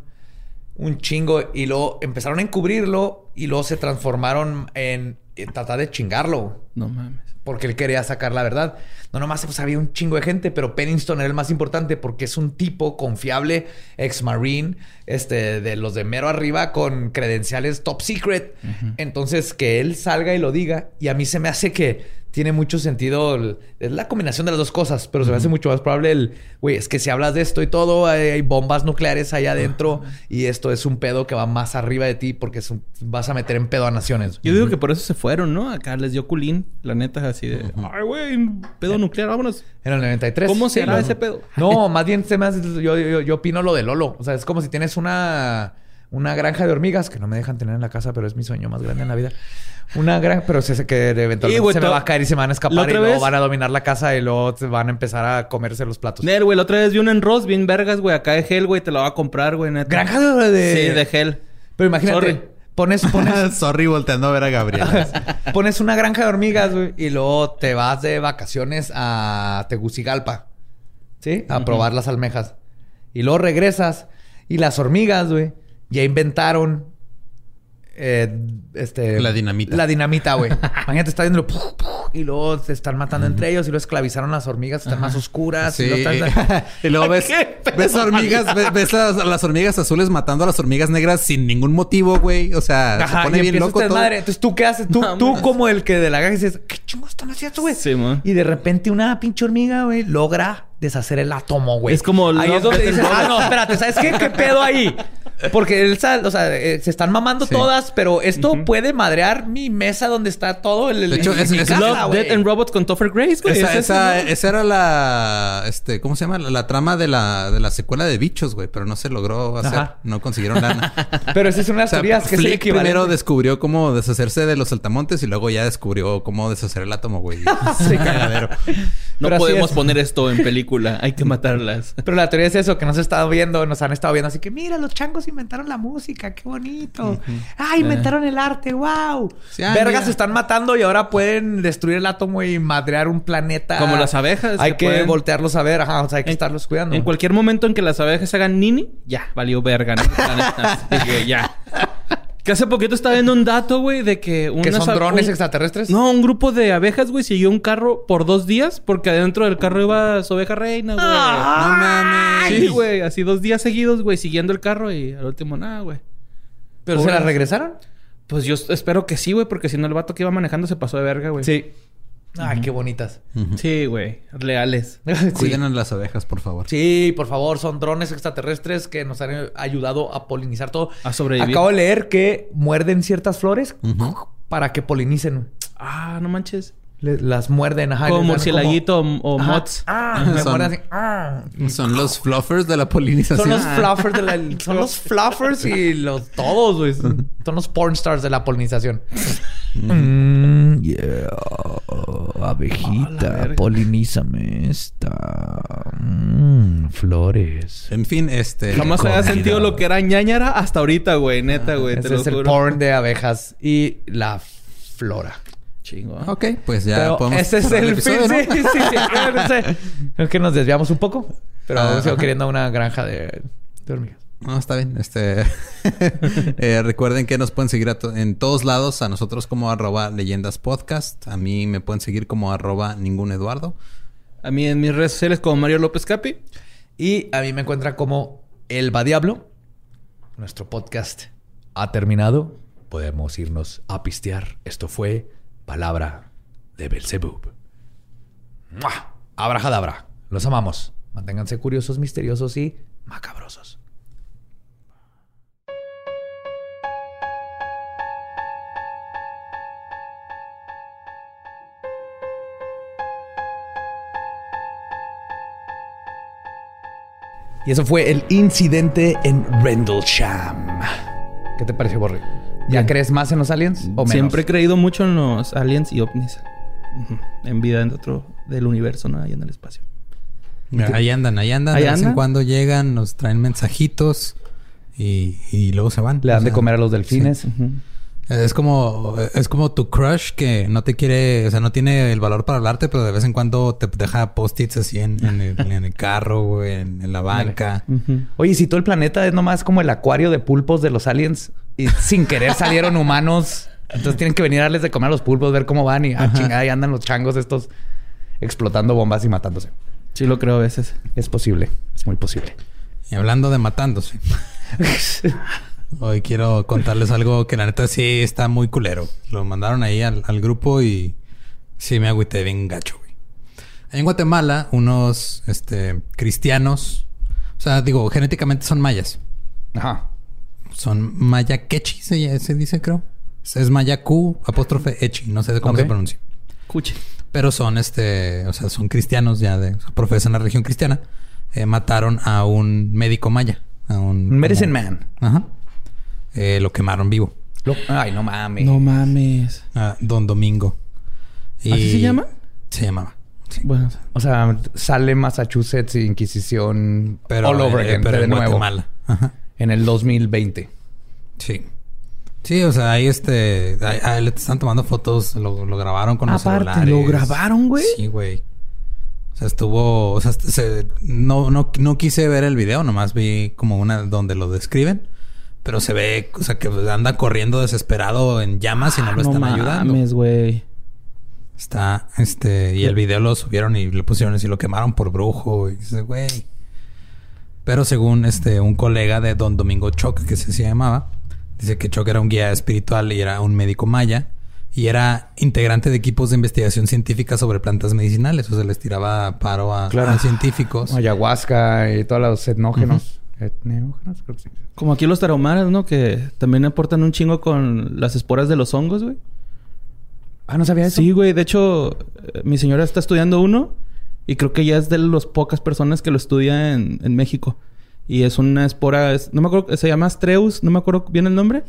un chingo y luego empezaron a encubrirlo y luego se transformaron en, en tratar de chingarlo. No mames. porque él quería sacar la verdad. No nomás pues, había un chingo de gente, pero Pennington era el más importante porque es un tipo confiable, ex marine, este, de los de mero arriba con credenciales top secret. Entonces, que él salga y lo diga, y a mí se me hace que tiene mucho sentido, el- es la combinación de las dos cosas, pero se me hace mucho más probable el, güey, es que si hablas de esto y todo, hay, hay bombas nucleares allá adentro, y esto es un pedo que va más arriba de ti porque un- vas a meter en pedo a naciones. Yo digo que por eso se fueron, ¿no? Acá les dio culín, la neta, así de... Ay, güey, pedo nuclear, vámonos. En el 93. ¿Cómo se Sí, ese pedo? No, [LAUGHS] más bien se me hace- yo, yo, yo opino lo de Lolo. O sea, es como si tienes una, una granja de hormigas que no me dejan tener en la casa, pero es mi sueño más grande en la vida. Una granja, pero sé que eventualmente Y, güey, se me va a caer y se me van a escapar y luego vez- van a dominar la casa y luego se van a empezar a comerse los platos. Nel, güey, la otra vez vi un en Ross bien vergas, güey. Acá de gel, güey. Te la va a comprar, güey, neta. Granja de, de- Sí, de gel. Pero imagínate, Sorry. pones, pones, [LAUGHS] Sorry, volteando a ver a Gabriel. [LAUGHS] pones una granja de hormigas, güey, y luego te vas de vacaciones a Tegucigalpa, ¿sí? A probar las almejas. Y luego regresas y las hormigas, güey, ya inventaron eh, este La dinamita. La dinamita, güey. [LAUGHS] Imagínate, está viendo y luego se están matando entre ellos y luego esclavizaron las hormigas, están más oscuras. Sí. [LAUGHS] Y, luego están- y luego ves, ves hormigas, ves, ves a, a las hormigas azules matando a las hormigas negras sin ningún motivo, güey. O sea, Ajá, se pone y bien loco este todo. desmadre. Entonces, ¿tú qué haces? Tú, No, tú como el que de la granja dices, ¿qué chingo están haciendo, güey? Sí, man. Y de repente una pinche hormiga, güey, logra deshacer el átomo, güey. Es como Ahí es donde dices, ah, Robots". no, espérate, ¿sabes qué? ¿Qué pedo ahí? Porque él o sea, eh, se están mamando Sí. todas, pero esto puede madrear mi mesa donde está todo el. el- De hecho, en es- mi es casa, Love. Death and Robots con Topher Grace, güey. Esa, ¿Es eso, esa, era la, este, ¿cómo se llama? La, la trama de la, de la secuela de Bichos, güey, pero no se logró hacer. Ajá. No consiguieron lana. [LAUGHS] Pero esa es una de O las sea, teorías que Flick equivalente. primero descubrió cómo deshacerse de los saltamontes y luego ya descubrió cómo deshacer el átomo, güey. [LAUGHS] Sí. cagadero. No Pero podemos es. poner esto en película. Hay que matarlas. Pero la teoría es eso, que nos han estado viendo, nos han estado viendo. Así que mira, los changos inventaron la música, qué bonito. Ah, inventaron el arte, wow. Sí, ah, Vergas mira. se están matando y ahora pueden destruir el átomo y madrear un planeta. Como las abejas Hay que que pueden- voltearlos a ver, ajá, o sea, hay que En- estarlos cuidando. En cualquier momento en que las abejas hagan nini, ya, valió verga, ¿no? La neta. Así [LAUGHS] que ya. Que hace poquito estaba viendo un dato, güey, de que... ¿Que unas son a- drones un- extraterrestres? No, un grupo de abejas, güey, siguió un carro por dos días porque adentro del carro iba su oveja reina, güey. No mames. Sí, güey, así dos días seguidos, güey, siguiendo el carro y al último nada, güey. ¿Pero se la regresaron? Pues yo espero que sí, güey, porque si no el vato que iba manejando se pasó de verga, güey. Sí. Ay, qué bonitas. Sí, güey, leales. [LAUGHS] Sí. Cuiden a las abejas, por favor. Sí, por favor, son drones extraterrestres que nos han ayudado a polinizar todo. A sobrevivir. Acabo de leer que muerden ciertas flores para que polinicen. Ah, no manches. Le- las muerden, ajá. Como murcielaguito o, o Ajá. mods. Ah, me Son- así. Ah. Son los fluffers de la polinización. Son los fluffers de la... [LAUGHS] Son los fluffers y los... Todos, güey. Son los porn stars de la polinización. Mm, yeah. Abejita, polinízame esta. Mm, flores. En fin, este... Jamás había sentido lo que era ñañara hasta ahorita, güey. Neta, güey. te Ese lo es el porn de abejas y la flora. Chingo. Ok, pues ya Pero podemos... ese es el fin. ¿no? Sí, sí, sí. [LAUGHS] Sé. Creo que nos desviamos un poco. Pero Ah, sigo queriendo una granja de, de hormigas. No, está bien. Este, [LAUGHS] eh, recuerden que nos pueden seguir a to- en todos lados. A nosotros como arroba leyendas podcast. A mí me pueden seguir como arroba ningún Eduardo. A mí en mis redes sociales como Mario López Capi. Y a mí me encuentra como Elba Diablo. Nuestro podcast ha terminado. Podemos irnos a pistear. Esto fue Palabra de Belzebub. Abrajadabra. Los amamos. Manténganse curiosos, misteriosos y macabrosos. Y eso fue el incidente en Rendlesham. ¿Qué te pareció, Borre? ¿Ya Bien. crees más en los aliens o menos? Siempre he creído mucho en los aliens y ovnis. En vida dentro del universo, ¿no? Ahí en el espacio. Ahí andan, ahí andan. Ahí de vez en andan. cuando llegan, nos traen mensajitos y, y luego se van. Le dan O de comer a los delfines. Ujú. Es como, es como tu crush que no te quiere, o sea, no tiene el valor para hablarte, pero de vez en cuando te deja post-its así en, en el, en el carro, güey, en, en la banca. Oye, si todo el planeta es nomás como el acuario de pulpos de los aliens y sin querer salieron [LAUGHS] humanos, entonces tienen que venir a darles de comer a los pulpos, ver cómo van y ah, chingada, ahí andan los changos estos explotando bombas y matándose. Sí lo creo a veces. Es posible, es muy posible. Y hablando de matándose. [LAUGHS] Hoy quiero contarles algo que la neta sí está muy culero. Lo mandaron ahí al, al grupo y sí me agüité bien gacho, güey. En Guatemala, unos este, cristianos, o sea, digo, genéticamente son mayas. Ajá. Son maya quechi, se, se dice, creo. Es maya Q, apóstrofe echi, no sé cómo Ok. se pronuncia. Escuche. Pero son este, o sea, son cristianos ya de, o sea, profesan la religión cristiana. Eh, mataron a un médico maya. A un Medicine como- Man. Ajá. Eh, lo quemaron vivo. Lo- Ay, no mames. No mames. A Don Domingo. Y- ¿Así se llama? Se llamaba. Sí. Bueno. O sea, sale Massachusetts Inquisición Pero, all over eh, again, pero de en nuevo. Guatemala. Ajá. En el 2020. Sí. Sí, o sea, ahí este... ahí- ahí le están tomando fotos. Lo, lo grabaron con los Aparte, celulares. ¿lo grabaron, güey? Sí, güey. O sea, estuvo... O sea, se- no, no, no quise ver el video. Nomás vi como una donde lo describen. Pero se ve... O sea, que anda corriendo desesperado en llamas y no lo están ayudando. mames, güey. Está, este, y el video lo subieron y le pusieron así, lo quemaron por brujo. Y dice, güey. Pero según este, un colega de Don Domingo Choc, que se, se llamaba, dice que Choc era un guía espiritual y era un médico maya. Y era integrante de equipos de investigación científica sobre plantas medicinales. O sea, les tiraba paro a, Claro. a científicos. Ayahuasca y todos los etnógenos. Etneógenos, creo que sí. Como aquí los tarahumaras, ¿no? Que también aportan un chingo con las esporas de los hongos, güey. Ah, no sabía eso. Sí, güey. De hecho, eh, mi señora está estudiando uno y creo que ya es de las pocas personas que lo estudia en, en México. Y es una espora, es- no me acuerdo, se llama Astreus, no me acuerdo bien el nombre,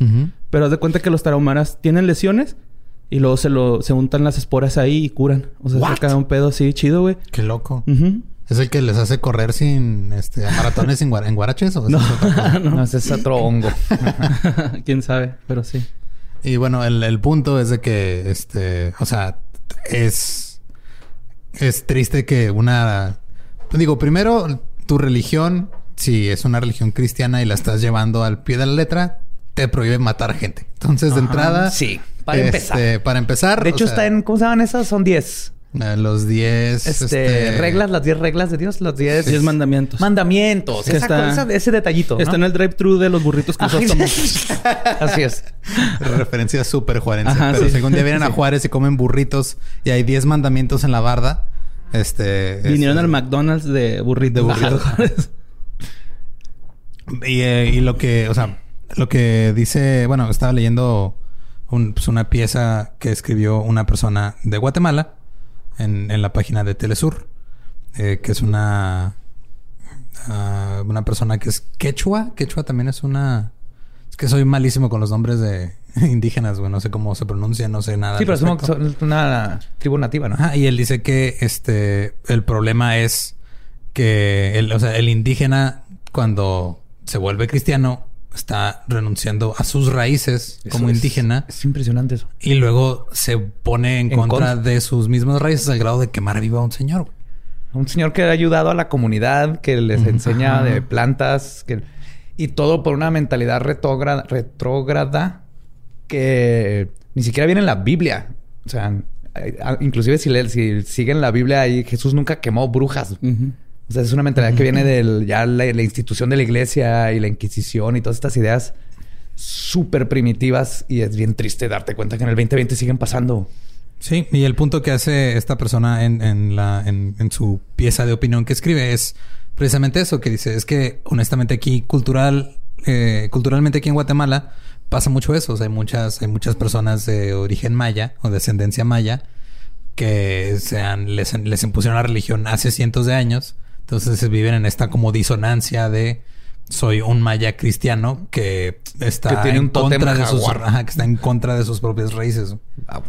pero haz de cuenta que los tarahumaras tienen lesiones y luego se lo se untan las esporas ahí y curan. O sea, What? saca un pedo así chido, güey. Qué loco. Ujú. ¿Es el que les hace correr sin este maratones en, guar- en guaraches? ¿o No, es? [LAUGHS] No, ese es otro hongo. [LAUGHS] Quién sabe, pero sí. Y bueno, el, el punto es de que, este, o sea, es, es triste que una, digo, primero, tu religión, si es una religión cristiana y la estás llevando al pie de la letra, te prohíbe matar gente. Entonces, de entrada, Sí, para este, empezar. para empezar, De o hecho, sea, está en... ¿Cómo se llaman esas? Son 10. Los 10 Este, reglas, las 10 reglas de Dios, los 10... Diez mandamientos. Mandamientos. Que Esa está- cosa- ese detallito, ¿no? Está en el drive-thru de los burritos Ajá, Crisóstomo. [LAUGHS] Así es. Referencia súper juarense. Ajá, pero sí. algún día vienen a Juárez y comen burritos y hay 10 mandamientos en la barda, este... Vinieron es- al McDonald's de burritos. De burritos. [LAUGHS] Y, eh, y lo que, o sea, lo que dice, bueno, estaba leyendo un- pues, una pieza que escribió una persona de Guatemala en, en la página de Telesur, eh, que es una, ah, una persona que es quechua. Quechua también es una... Es que soy malísimo con los nombres de [LAUGHS] indígenas, güey. No sé cómo se pronuncia, no sé nada. Sí, pero somos una tribu nativa, ¿no? Ajá, y él dice que este el problema es que el, o sea, el indígena cuando se vuelve cristiano está renunciando a sus raíces Eso como indígena Es impresionante eso. y luego se pone en, En contra, contra. de sus mismas raíces al grado de quemar viva a un señor. Un señor que ha ayudado a la comunidad, que les enseña Ajá. de plantas, que... y todo por una mentalidad retrógrada que ni siquiera viene en la Biblia. O sea, inclusive si, le- si siguen la Biblia ahí, Jesús nunca quemó brujas. Ujú. O sea, es una mentalidad que viene del ya la, la institución de la iglesia y la Inquisición y todas estas ideas súper primitivas y es bien triste darte cuenta que en el 2020 siguen pasando. Sí, y el punto que hace esta persona en, en la, en, en su pieza de opinión que escribe es precisamente eso, que dice, es que honestamente aquí cultural, eh, culturalmente aquí en Guatemala pasa mucho eso. O sea, hay muchas, hay muchas personas de origen maya o descendencia maya que se han, les, les impusieron la religión hace cientos de años. Entonces viven en esta como disonancia de soy un maya cristiano que está Que tiene en contra de sus, ajá, que está en contra de sus propias raíces. Wow.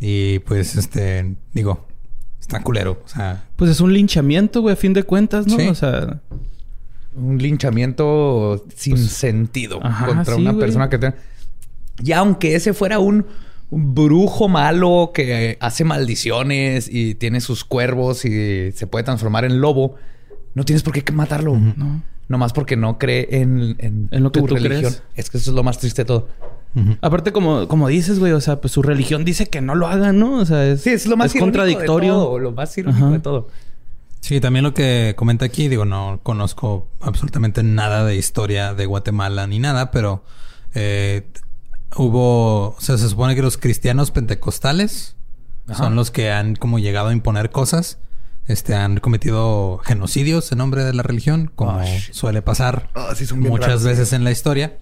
Y pues, este, digo, está culero. O sea, Pues es un linchamiento, güey, a fin de cuentas, ¿no? Sí. O sea, Un linchamiento sin sentido Pues, ajá, contra sí, una güey. persona que te... Y aunque ese fuera un, un brujo malo que hace maldiciones y tiene sus cuervos y se puede transformar en lobo, no tienes por qué matarlo. no. Nomás porque no cree en, en, En lo que tu tú religión. crees. Es que eso es lo más triste de todo. Aparte, como, como dices, güey, o sea, pues su religión dice que no lo hagan, ¿no? O sea, es, Sí, es lo más es contradictorio. de todo. Lo más irónico de todo. sí, también lo que comenta aquí, digo, no conozco absolutamente nada de historia de Guatemala ni nada, pero eh, hubo, o sea, se supone que los cristianos pentecostales Ajá. son los que han como llegado a imponer cosas. Este, han cometido genocidios en nombre de la religión, como Oh, shit. suele pasar Ah, sí, son bien muchas raros. veces en la historia.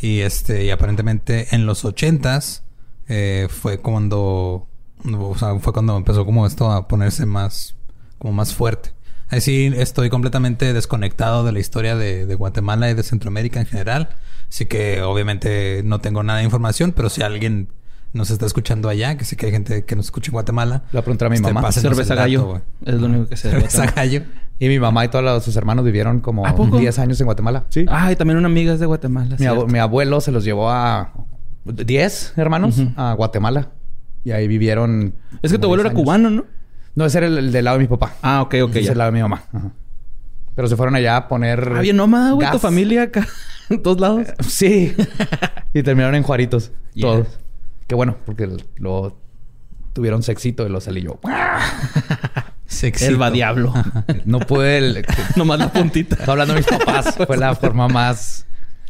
Y este, y aparentemente en los ochentas eh, fue cuando, o sea, fue cuando empezó como esto a ponerse más, como más fuerte. Así estoy completamente desconectado de la historia de, de Guatemala y de Centroamérica en general. Así que obviamente no tengo nada de información, pero si alguien nos está escuchando allá, que sé que hay gente que nos escucha en Guatemala. Le voy a preguntar a mi este, mamá. Cerveza dato, gallo. es lo único que sé. Cerveza gallo. Y mi mamá y todos los- sus hermanos vivieron como ¿A poco? 10 años en Guatemala. Sí. Ah, y también una amiga es de Guatemala. mi, mi abuelo se los llevó a 10 hermanos a Guatemala. Y ahí vivieron. Es que tu abuelo 10 era años. cubano, ¿no? No, ese era el, el del lado de mi papá. Ah, ok, ok. Ese es el lado de mi mamá. Ajá. Pero se fueron allá a poner. Ah, bien nómada, güey. Tu familia acá. [LAUGHS] En todos lados. Sí. y terminaron en Juaritos. Yeah. Todos. Qué bueno, porque lo tuvieron sexito y lo salí yo. Sexito. El va diablo. No pude. el- [LAUGHS] Nomás la puntita. Estoy hablando de mis papás. Fue la forma más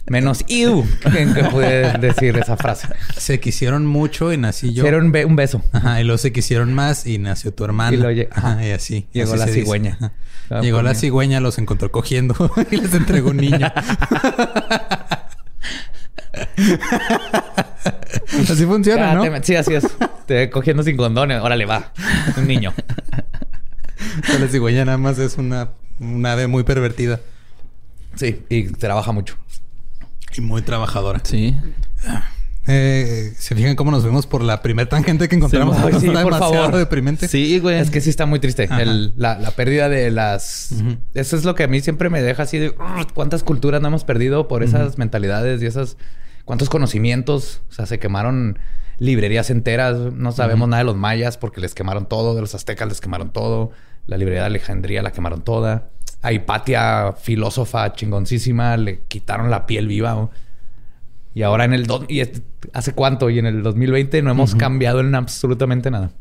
Menos iu en que puedes decir esa frase. Se quisieron mucho y nací yo. Hicieron un, be- un beso. Ajá, y luego se quisieron más y nació tu hermana. Y lo Ajá, y así. Llegó así la cigüeña. Llegó la cigüeña, los encontró cogiendo [LAUGHS] y les entregó un niño. [LAUGHS] así funciona, ¿no? sí, así es. Te cogiendo sin condones. Órale, va. Un niño. [LAUGHS] La cigüeña nada más es una, una ave muy pervertida Sí, y trabaja mucho. Y muy trabajadora. Sí. Eh, ¿Se fijan cómo nos vemos por la primer tangente que encontramos? Sí, [LAUGHS] sí, Está por demasiado favor. deprimente. Sí, güey. Es que sí está muy triste. El- la, la pérdida de las... Eso es lo que a mí siempre me deja así de... "Ugh, ¿Cuántas culturas no hemos perdido por esas mentalidades y esas... ¿Cuántos conocimientos? O sea, se quemaron librerías enteras. No sabemos nada de los mayas porque les quemaron todo. De los aztecas les quemaron todo. La librería de Alejandría la quemaron toda. A Hipatia, filósofa chingoncísima, le quitaron la piel viva. ¿no? Y ahora en el... do- y es- ¿Hace cuánto? Y en el 2020 no hemos cambiado en absolutamente nada.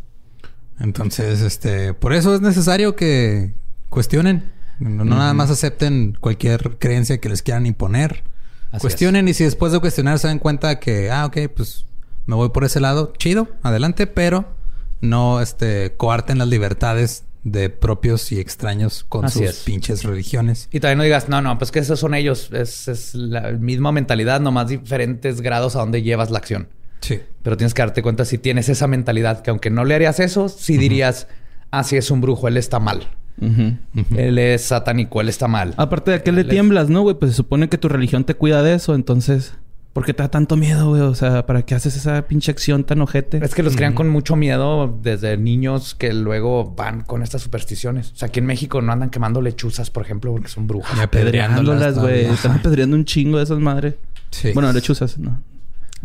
Entonces, este, por eso es necesario que cuestionen. No, no nada más acepten cualquier creencia que les quieran imponer. Así cuestionen y si después de cuestionar se dan cuenta que, ah, ok, pues me voy por ese lado, chido, adelante, pero no, este, coarten las libertades de propios y extraños con Así sus es. pinches religiones. Y también no digas, no, no, pues que esos son ellos. Es, es la misma mentalidad, nomás diferentes grados a donde llevas la acción. Sí. Pero tienes que darte cuenta si tienes esa mentalidad, que aunque no le harías eso, sí dirías, ah, sí es un brujo, él está mal. Él es satánico, él está mal. Aparte de que le Él es- tiemblas, ¿no, güey? Pues se supone que tu religión te cuida de eso. Entonces, ¿por qué te da tanto miedo, güey? O sea, ¿para qué haces esa pinche acción tan ojete? Es que los crean con mucho miedo desde niños que luego van con estas supersticiones. O sea, aquí en México no andan quemando lechuzas, por ejemplo, porque son brujas. Y Apedreándolas, güey. Están apedreando un chingo de esas madres. Sí. Bueno, lechuzas, ¿no?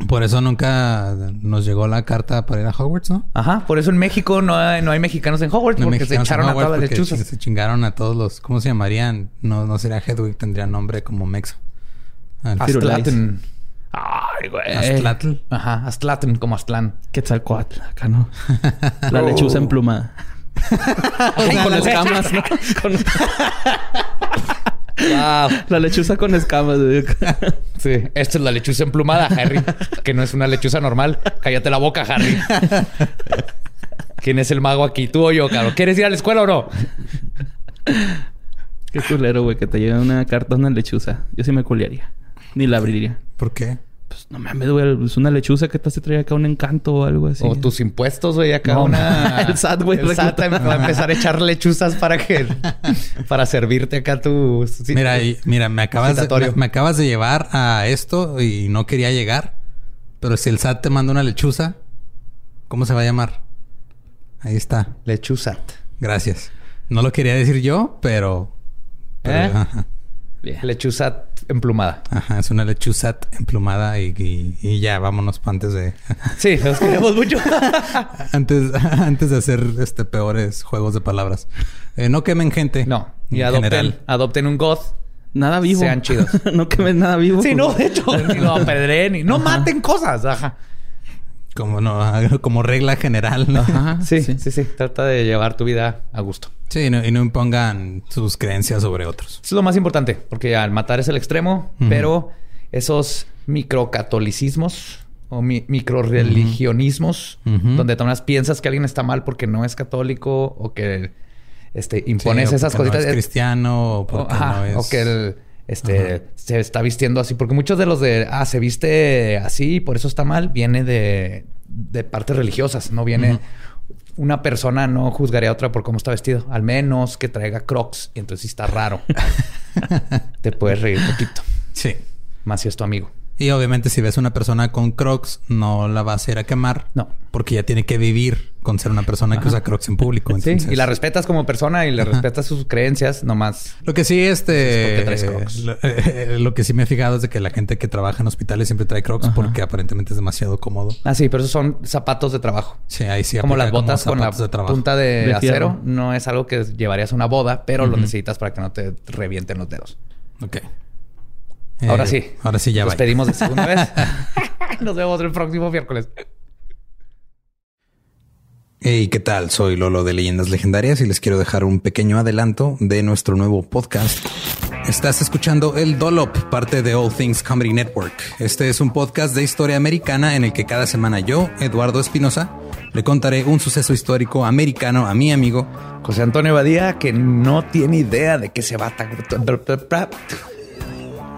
Por eso nunca nos llegó la carta para ir a Hogwarts, ¿no? Ajá, por eso en México no hay, no hay mexicanos en Hogwarts, No, porque se echaron a todas las porque lechuzas. Se chingaron a todos los... ¿Cómo se llamarían? No, no sería Hedwig, tendría nombre como Mexo. Aztlatl. Ay, güey. Aztlatl. Ajá, Aztlatl, como Aztlán. Quetzalcoatl, acá no. [LAUGHS] La lechuza emplumada. [LAUGHS] con escamas, ¿no? [LAUGHS] Con- Wow. La lechuza con escamas, güey. Sí, esta es la lechuza emplumada, Harry, que no es una lechuza normal. Cállate la boca, Harry. ¿Quién es el mago aquí? ¿Tú o yo, cabrón? ¿Quieres ir a la escuela o no? Qué culero, güey, que te llega una carta una lechuza. Yo sí me culiaría. Ni la abriría. ¿Por qué? Pues no mames, güey. Es una lechuza que te hace traer acá un encanto o algo así. O tus impuestos, güey, acá No, una... [LAUGHS] el SAT, güey, El SAT recluta. va a empezar a echar lechuzas para que... [LAUGHS] Para servirte acá tu... Mira, y- mira, me acabas, de, me, me acabas de llevar a esto y no quería llegar. Pero si el SAT te manda una lechuza, ¿cómo se va a llamar? Ahí está. Lechuzat. Gracias. No lo quería decir yo, pero... pero- ¿Eh? Lechuzat emplumada. ajá, es una lechuzat emplumada y, y- y ya, vámonos pa' antes de... [LAUGHS] Sí, los queremos mucho. [LAUGHS] antes, [LAUGHS] antes de hacer este peores juegos de palabras. Eh, no quemen gente. No. Y en adopten, general. adopten un goth. Nada vivo. Sean chidos. no quemes nada vivo. Sí, no, de hecho, ni lo apedreen y no maten cosas. Ajá. Como no, [LAUGHS] como regla general. ¿no? Ajá. [LAUGHS] Sí, sí, sí, Trata de llevar tu vida a gusto. Sí, y no, y no impongan sus creencias sobre otros. Eso es lo más importante, porque al matar es el extremo, pero esos microcatolicismos o mi- microreligionismos, Ujú. donde tomas piensas que alguien está mal porque no es católico o que este, impones Sí, o esas cositas. No es cristiano o O, porque ajá, no es... o que el, este, se está vistiendo así. Porque muchos de los de, ah, se viste así y por eso está mal, viene de, de partes religiosas. No viene... Una persona no juzgaría a otra por cómo está vestido. Al menos que traiga crocs. Y entonces sí está raro. [LAUGHS] Te puedes reír poquito. Sí. Más si es tu amigo. Y obviamente si ves una persona con crocs, no la vas a ir a quemar. No. Porque ya tiene que vivir con ser una persona que usa crocs en público. [LAUGHS] Sí, Entonces, y la respetas como persona y le respetas sus creencias, nomás. Lo que sí, este... Traes Crocs. Lo, eh, lo que sí me he fijado es de que la gente que trabaja en hospitales siempre trae crocs porque aparentemente es demasiado cómodo. Ah, sí, pero esos son zapatos de trabajo. Sí, ahí sí como las botas con la de punta de, De acero. fierro. No es algo que llevarías a una boda, pero lo necesitas para que no te revienten los dedos. Ok. Ahora Eh, sí. Ahora sí ya Nos va. pedimos de [LAUGHS] segunda vez. [LAUGHS] Nos vemos el próximo miércoles. Hey, ¿qué tal? Soy Lolo de Leyendas Legendarias y les quiero dejar un pequeño adelanto de nuestro nuevo podcast Estás escuchando El Dolop, parte de All Things Comedy Network. Este es un podcast de historia americana en el que cada semana yo, Eduardo Espinosa, le contaré un suceso histórico americano a mi amigo José Antonio Badía, que no tiene idea de qué se va a...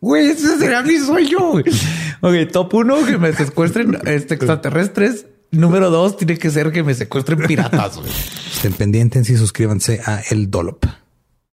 Güey, ese será mi sueño. Ok, top uno, que me secuestren este, extraterrestres. Número dos, tiene que ser que me secuestren piratas. Estén pendientes y suscríbanse a El Dolop.